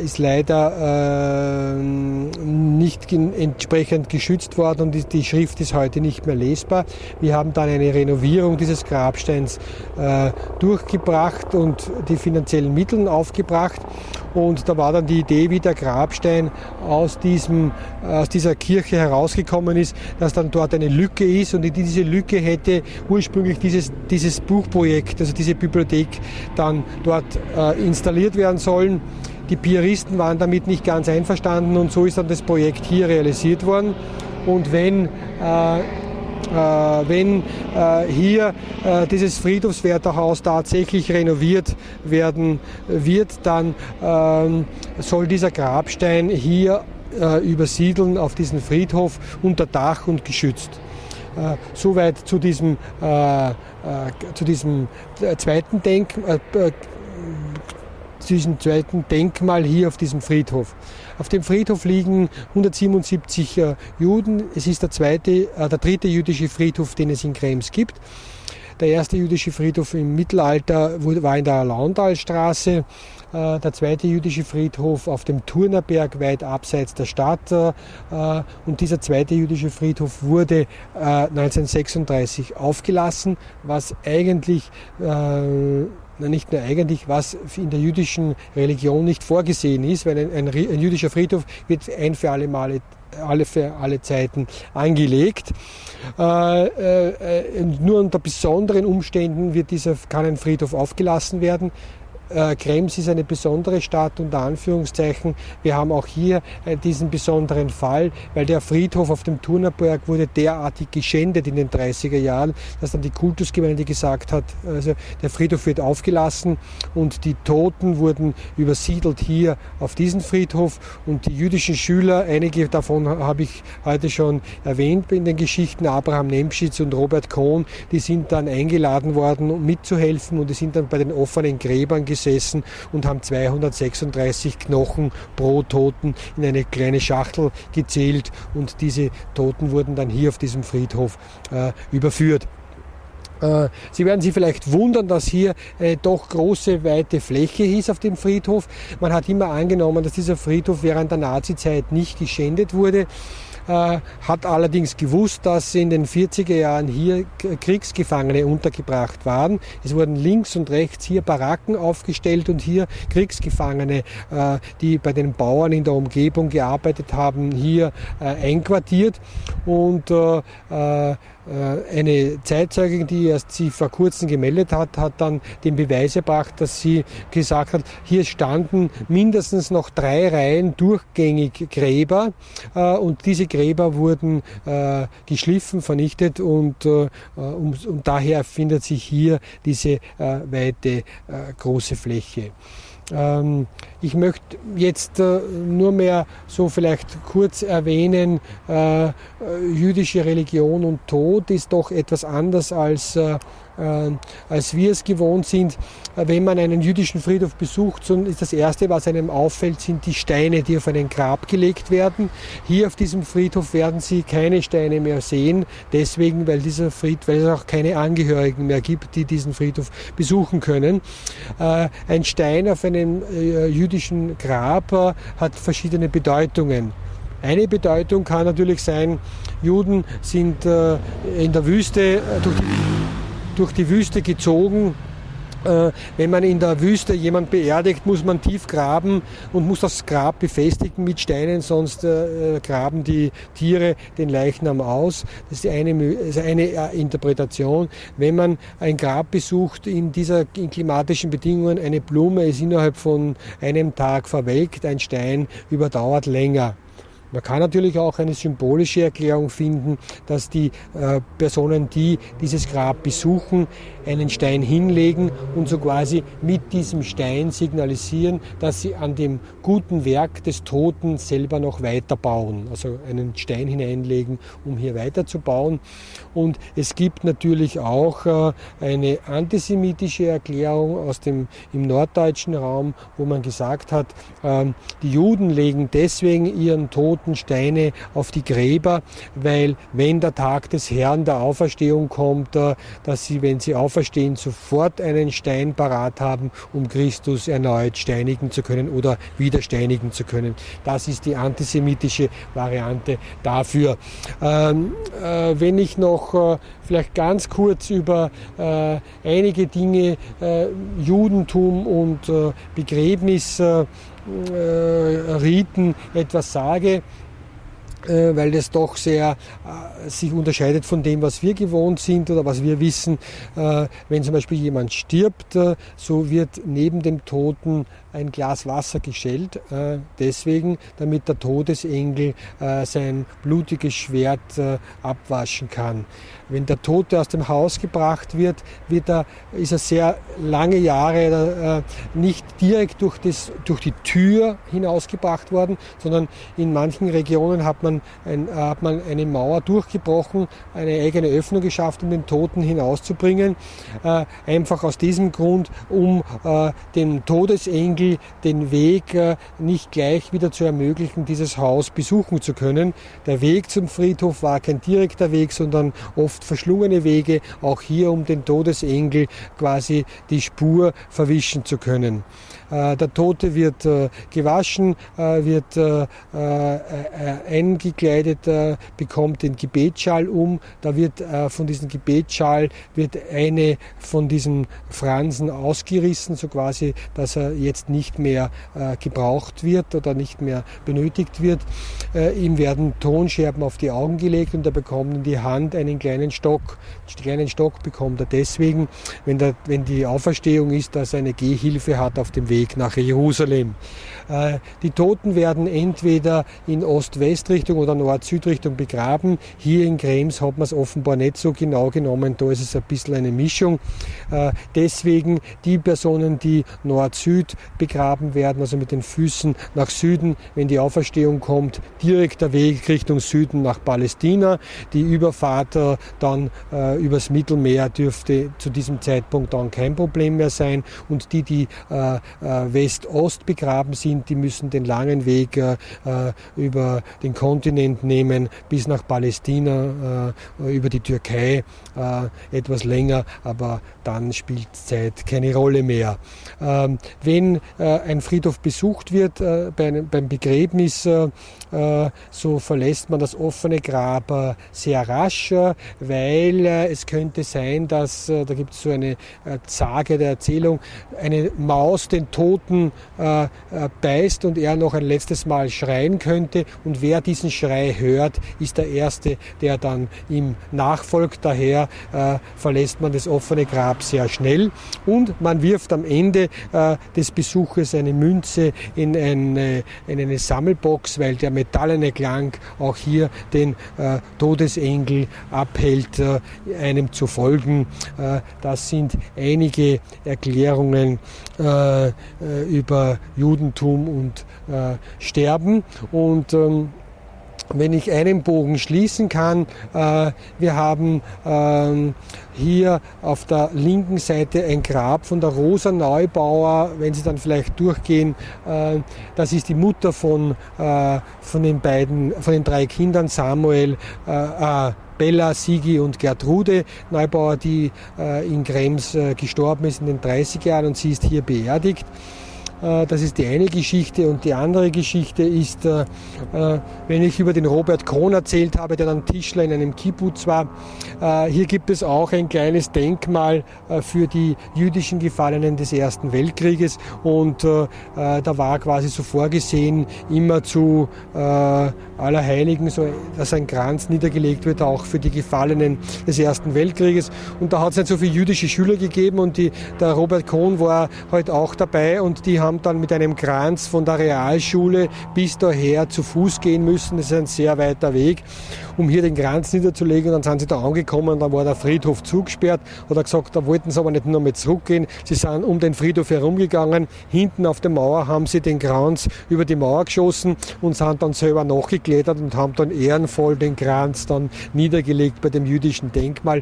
ist leider äh, nicht entsprechend geschützt worden und die, Schrift ist heute nicht mehr lesbar. Wir haben dann eine Renovierung dieses Grabsteins äh, durchgebracht und die finanziellen Mittel aufgebracht und da war dann die Idee, wie der Grabstein aus, diesem, aus dieser Kirche herausgekommen ist, dass dann dort eine Lücke ist und in diese Lücke hätte ursprünglich dieses, dieses Buchprojekt, also diese Bibliothek dann dort äh, installiert werden sollen. Die Piaristen waren damit nicht ganz einverstanden und so ist dann das Projekt hier realisiert worden. Und wenn äh, äh, wenn äh, hier äh, dieses Friedhofswärterhaus tatsächlich renoviert werden wird, dann ähm, soll dieser Grabstein hier äh, übersiedeln auf diesen Friedhof unter Dach und geschützt. Äh, soweit zu diesem, äh, zu diesem zweiten Denk diesem zweiten Denkmal hier auf diesem Friedhof. Auf dem Friedhof liegen 177 äh, Juden. Es ist der zweite, äh, der dritte jüdische Friedhof, den es in Krems gibt. Der erste jüdische Friedhof im Mittelalter war in der Laundalstraße. Äh, der zweite jüdische Friedhof auf dem Turnerberg weit abseits der Stadt. Und dieser zweite jüdische Friedhof wurde 1936 äh, aufgelassen, was eigentlich nicht nur eigentlich, was in der jüdischen Religion nicht vorgesehen ist, weil ein, ein, ein jüdischer Friedhof wird ein für alle Male alle für alle Zeiten angelegt. Äh, äh, nur unter besonderen Umständen wird dieser, kann ein Friedhof aufgelassen werden äh, Krems ist eine besondere Stadt unter Anführungszeichen. Wir haben auch hier äh, diesen besonderen Fall, weil der Friedhof auf dem Turnerberg wurde derartig geschändet in den 30er Jahren, dass dann die Kultusgemeinde gesagt hat, also der Friedhof wird aufgelassen und die Toten wurden übersiedelt hier auf diesen Friedhof und die jüdischen Schüler, einige davon habe ich heute schon erwähnt in den Geschichten, Abraham Nemschitz und Robert Kohn, die sind dann eingeladen worden, um mitzuhelfen und die sind dann bei den offenen Gräbern gesessen und haben 236 Knochen pro Toten in eine kleine Schachtel gezählt und diese Toten wurden dann hier auf diesem Friedhof äh, überführt. Äh, Sie werden sich vielleicht wundern, dass hier äh, doch große, weite Fläche ist auf dem Friedhof. Man hat immer angenommen, dass dieser Friedhof während der Nazizeit nicht geschändet wurde. Äh, hat allerdings gewusst, dass in den 40er Jahren hier Kriegsgefangene untergebracht waren. Es wurden links und rechts hier Baracken aufgestellt und hier Kriegsgefangene, äh, die bei den Bauern in der Umgebung gearbeitet haben, hier äh, einquartiert und eine Zeitzeugin, die erst sie vor kurzem gemeldet hat, hat dann den Beweis erbracht, dass sie gesagt hat, hier standen mindestens noch drei Reihen durchgängig Gräber äh, und diese Gräber wurden äh, geschliffen, vernichtet und, und daher findet sich hier diese weite große Fläche. Ähm, ich möchte jetzt äh, nur mehr so vielleicht kurz erwähnen, äh, jüdische Religion und Tod ist doch etwas anders als äh, äh, als wir es gewohnt sind. Äh, wenn man einen jüdischen Friedhof besucht, so ist das Erste, was einem auffällt, sind die Steine, die auf einen Grab gelegt werden. Hier auf diesem Friedhof werden Sie keine Steine mehr sehen, deswegen, weil dieser Fried, weil es auch keine Angehörigen mehr gibt, die diesen Friedhof besuchen können. Äh, ein Stein auf einem jüdischen Grab hat verschiedene Bedeutungen. Eine Bedeutung kann natürlich sein, Juden sind in der Wüste durch die durch die Wüste gezogen. Äh, wenn man in der Wüste jemand beerdigt, muss man tief graben und muss das Grab befestigen mit Steinen, sonst äh, graben die Tiere den Leichnam aus. Das ist eine, ist eine äh, Interpretation. Wenn man ein Grab besucht in dieser in klimatischen Bedingungen, eine Blume ist innerhalb von einem Tag verwelkt, ein Stein überdauert länger. Man kann natürlich auch eine symbolische Erklärung finden, dass die äh, Personen, die dieses Grab besuchen, einen Stein hinlegen und so quasi mit diesem Stein signalisieren, dass sie an dem guten Werk des Toten selber noch weiterbauen. Also einen Stein hineinlegen, um hier weiterzubauen. Und es gibt natürlich auch äh, eine antisemitische Erklärung aus dem, im norddeutschen Raum, wo man gesagt hat, ähm, die Juden legen deswegen ihren Toten Steine auf die Gräber, weil wenn der Tag des Herrn der Auferstehung kommt, äh, dass sie, wenn sie auf auferstehen, sofort einen Stein parat haben, um Christus erneut steinigen zu können oder wieder steinigen zu können. Das ist die antisemitische Variante dafür. Ähm, äh, wenn ich noch äh, vielleicht ganz kurz über äh, einige Dinge äh, Judentum und äh, Begräbnisriten äh, etwas sage, weil das doch sehr äh, sich unterscheidet von dem, was wir gewohnt sind oder was wir wissen. Äh, wenn zum Beispiel jemand stirbt, äh, so wird neben dem Toten ein Glas Wasser geschellt, äh, deswegen, damit der Todesengel äh, sein blutiges Schwert abwaschen kann. Wenn der Tote aus dem Haus gebracht wird, wird er, ist er sehr lange Jahre nicht direkt durch, das, durch die Tür hinausgebracht worden, sondern in manchen Regionen hat man ein, hat man eine Mauer durchgebrochen, eine eigene Öffnung geschafft, um den Toten hinauszubringen. Äh, einfach aus diesem Grund, um äh, dem Todesengel den Weg äh, nicht gleich wieder zu ermöglichen, dieses Haus besuchen zu können. Der Weg zum Friedhof war kein direkter Weg, sondern oft verschlungene Wege, auch hier um den Todesengel quasi die Spur verwischen zu können. Äh, der Tote wird äh, gewaschen, äh, wird eingekleidet, bekommt den Gebetsschal um. Da wird von diesem Gebetsschal wird eine von diesen Fransen ausgerissen, so quasi, dass er jetzt nicht mehr gebraucht wird oder nicht mehr benötigt wird. Ihm werden Tonscherben auf die Augen gelegt und er bekommt in die Hand einen kleinen Stock. Den kleinen Stock bekommt er deswegen, wenn, der, wenn die Auferstehung ist, dass er eine Gehhilfe hat auf dem Weg Weg nach Jerusalem. Äh, die Toten werden entweder in Ost-West-Richtung oder Nord-Süd-Richtung begraben. Hier in Krems hat man es offenbar nicht so genau genommen, da ist es ein bisschen eine Mischung. Äh, deswegen die Personen, die Nord-Süd begraben werden, also mit den Füßen nach Süden, wenn die Auferstehung kommt, direkt der Weg Richtung Süden nach Palästina. Die Überfahrt äh, dann übers Mittelmeer dürfte zu diesem Zeitpunkt dann kein Problem mehr sein. Und die, die West-Ost begraben sind, die müssen den langen Weg äh, äh, über den Kontinent nehmen bis nach Palästina, äh, über die Türkei, äh, etwas länger, aber dann spielt Zeit keine Rolle mehr. Ähm, wenn äh, ein Friedhof besucht wird äh, bei beim Begräbnis, so verlässt man das offene Grab sehr rasch, weil es könnte sein, dass, da gibt es so eine Sage der Erzählung, eine Maus den Toten beißt und er noch ein letztes Mal schreien könnte. Und wer diesen Schrei hört, ist der Erste, der dann ihm nachfolgt. Daher äh, verlässt man das offene Grab sehr schnell. Und man wirft am Ende äh, des Besuches eine Münze in eine, in eine Sammelbox, weil der metallene Klang auch hier den äh, Todesengel abhält, äh, einem zu folgen. Äh, das sind einige Erklärungen äh, über Judentum und äh, Sterben. Und ähm, wenn ich einen Bogen schließen kann, äh, wir haben ähm, hier auf der linken Seite ein Grab von der Rosa Neubauer, wenn Sie dann vielleicht durchgehen, äh, das ist die Mutter von, äh, von den beiden, von den drei Kindern, Samuel, Bella, Sigi und Gertrude Neubauer, die in Krems gestorben ist in den 30er Jahren und sie ist hier beerdigt. Äh, das ist die eine Geschichte. Und die andere Geschichte ist, äh, äh, wenn ich über den Robert Krohn erzählt habe, der dann Tischler in einem Kibbutz war. Hier gibt es auch ein kleines Denkmal für die jüdischen Gefallenen des Ersten Weltkrieges. Und da war quasi so vorgesehen, immer zu Allerheiligen, dass ein Kranz niedergelegt wird, auch für die Gefallenen des Ersten Weltkrieges. Und da hat es nicht so viele jüdische Schüler gegeben und die, der Robert Kohn war halt auch dabei und die haben dann mit einem Kranz von der Realschule bis daher zu Fuß gehen müssen. Das ist ein sehr weiter Weg um hier den Kranz niederzulegen. Und dann sind sie da angekommen dann war der Friedhof zugesperrt. Oder gesagt, da wollten sie aber nicht nur mit zurückgehen. Sie sind um den Friedhof herumgegangen. Hinten auf der Mauer haben sie den Kranz über die Mauer geschossen und sind dann selber nachgeklettert und haben dann ehrenvoll den Kranz dann niedergelegt bei dem jüdischen Denkmal.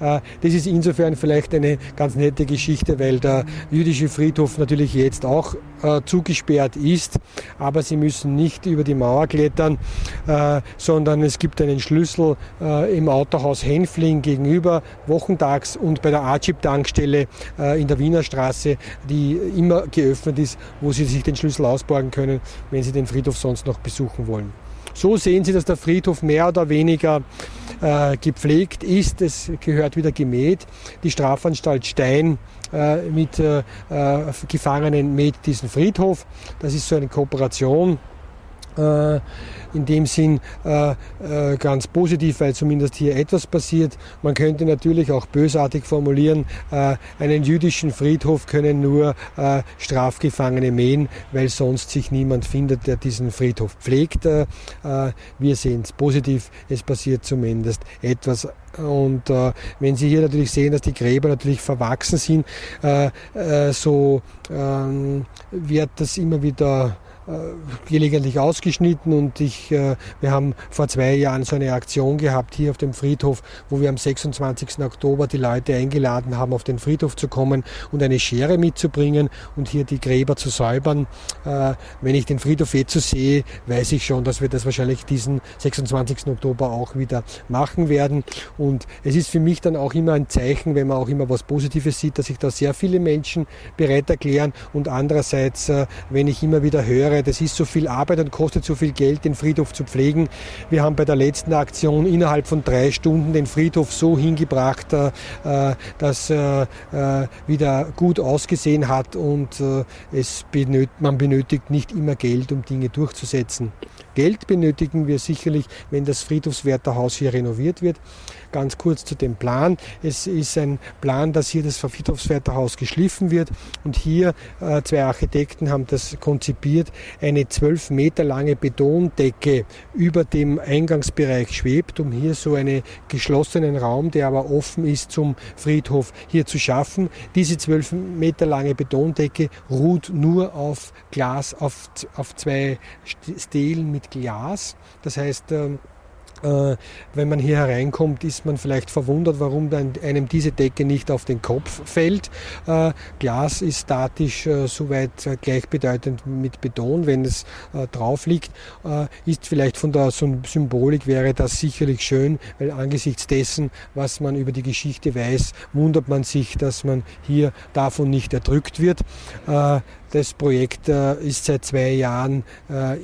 Äh, das ist insofern vielleicht eine ganz nette Geschichte, weil der jüdische Friedhof natürlich jetzt auch äh, zugesperrt ist, aber sie müssen nicht über die Mauer klettern, äh, sondern es gibt einen Schlüssel äh, im Autohaus Henfling gegenüber, wochentags und bei der Archip-Tankstelle äh, in der Wiener Straße, die immer geöffnet ist, wo Sie sich den Schlüssel ausborgen können, wenn Sie den Friedhof sonst noch besuchen wollen. So sehen Sie, dass der Friedhof mehr oder weniger äh, gepflegt ist. Es gehört wieder gemäht. Die Strafanstalt Stein mit äh, äh Gefangenen mäht diesen Friedhof. Das ist so eine Kooperation äh, in dem Sinn äh, äh, ganz positiv, weil zumindest hier etwas passiert. Man könnte natürlich auch bösartig formulieren, äh, einen jüdischen Friedhof können nur äh, Strafgefangene mähen, weil sonst sich niemand findet, der diesen Friedhof pflegt. Äh, äh, wir sehen es positiv, es passiert zumindest etwas und äh, wenn Sie hier natürlich sehen, dass die Gräber natürlich verwachsen sind, äh, äh, so ähm, wird das immer wieder gelegentlich ausgeschnitten und ich, wir haben vor zwei Jahren so eine Aktion gehabt hier auf dem Friedhof, wo wir am 26. Oktober die Leute eingeladen haben, auf den Friedhof zu kommen und eine Schere mitzubringen und hier die Gräber zu säubern. Wenn ich den Friedhof eh zu sehe, weiß ich schon, dass wir das wahrscheinlich diesen 26. Oktober auch wieder machen werden. Und es ist für mich dann auch immer ein Zeichen, wenn man auch immer was Positives sieht, dass sich da sehr viele Menschen bereit erklären. Und andererseits, äh, wenn ich immer wieder höre, das ist so viel Arbeit und kostet so viel Geld, den Friedhof zu pflegen. Wir haben bei der letzten Aktion innerhalb von drei Stunden den Friedhof so hingebracht, äh, äh, dass er wieder gut ausgesehen hat und es benötigt, man benötigt nicht immer Geld, um Dinge durchzusetzen. Geld benötigen wir sicherlich, wenn das Friedhofswärterhaus hier renoviert wird. Ganz kurz zu dem Plan. Es ist ein Plan, dass hier das Friedhofswärterhaus geschliffen wird und hier äh, zwei Architekten haben das konzipiert, eine zwölf Meter lange Betondecke über dem Eingangsbereich schwebt, um hier so einen geschlossenen Raum, der aber offen ist zum Friedhof, hier zu schaffen. Diese zwölf Meter lange Betondecke ruht nur auf Glas, auf, auf zwei Stelen mit Glas. Das heißt, ähm, äh, wenn man hier hereinkommt, ist man vielleicht verwundert, warum einem diese Decke nicht auf den Kopf fällt. Äh, Glas ist statisch äh, soweit gleichbedeutend mit Beton, wenn es drauf liegt. Ist vielleicht von der Symbolik wäre das sicherlich schön, weil angesichts dessen, was man über die Geschichte weiß, wundert man sich, dass man hier davon nicht erdrückt wird. Das Projekt ist seit zwei Jahren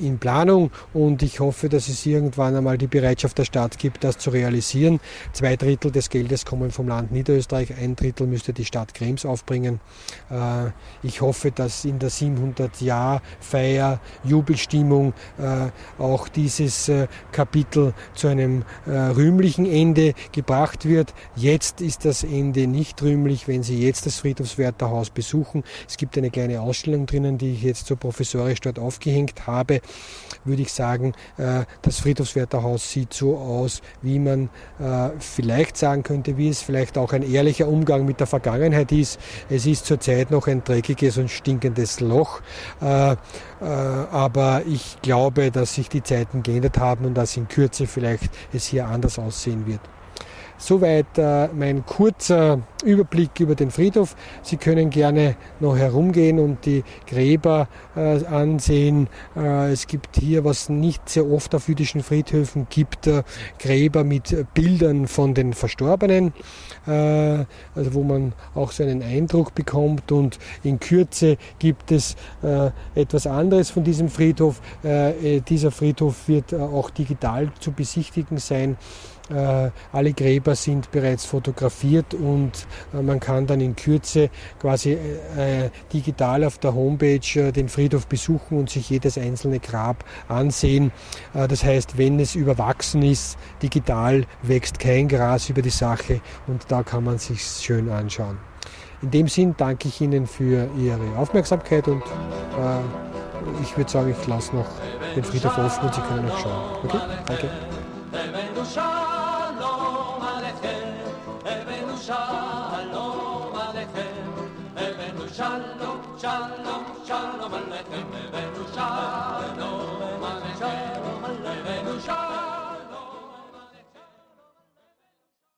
in Planung und ich hoffe, dass es irgendwann einmal die Bereitschaft der Stadt gibt, das zu realisieren. Zwei Drittel des Geldes kommen vom Land Niederösterreich, ein Drittel müsste die Stadt Krems aufbringen. Äh, ich hoffe, dass in der 700-Jahr-Feier, Jubelstimmung äh, auch dieses äh, Kapitel zu einem rühmlichen Ende gebracht wird. Jetzt ist das Ende nicht rühmlich, wenn Sie jetzt das Friedhofswärterhaus besuchen. Es gibt eine kleine Ausstellung drinnen, die ich jetzt so professorisch dort aufgehängt habe. Würde ich sagen, das Friedhofswärterhaus sieht so aus, wie man äh, vielleicht sagen könnte, wie es vielleicht auch ein ehrlicher Umgang mit der Vergangenheit ist. Es ist zurzeit noch ein dreckiges und stinkendes Loch, äh, äh, aber ich glaube, dass sich die Zeiten geändert haben und dass in Kürze vielleicht es hier anders aussehen wird. Soweit äh, mein kurzer Überblick über den Friedhof. Sie können gerne noch herumgehen und die Gräber äh, ansehen. Äh, es gibt hier, was nicht sehr oft auf jüdischen Friedhöfen gibt, Gräber mit Bildern von den Verstorbenen, also wo man auch so einen Eindruck bekommt. Und in Kürze gibt es etwas anderes von diesem Friedhof. dieser Friedhof wird auch digital zu besichtigen sein. Äh, alle Gräber sind bereits fotografiert und äh, man kann dann in Kürze quasi äh, digital auf der Homepage den Friedhof besuchen und sich jedes einzelne Grab ansehen. Das heißt, wenn es überwachsen ist, digital wächst kein Gras über die Sache und da kann man sich schön anschauen. In dem Sinn danke ich Ihnen für Ihre Aufmerksamkeit und äh, ich würde sagen, ich lasse noch den Friedhof offen und Sie können noch schauen. Okay? Danke. Let them live and shine.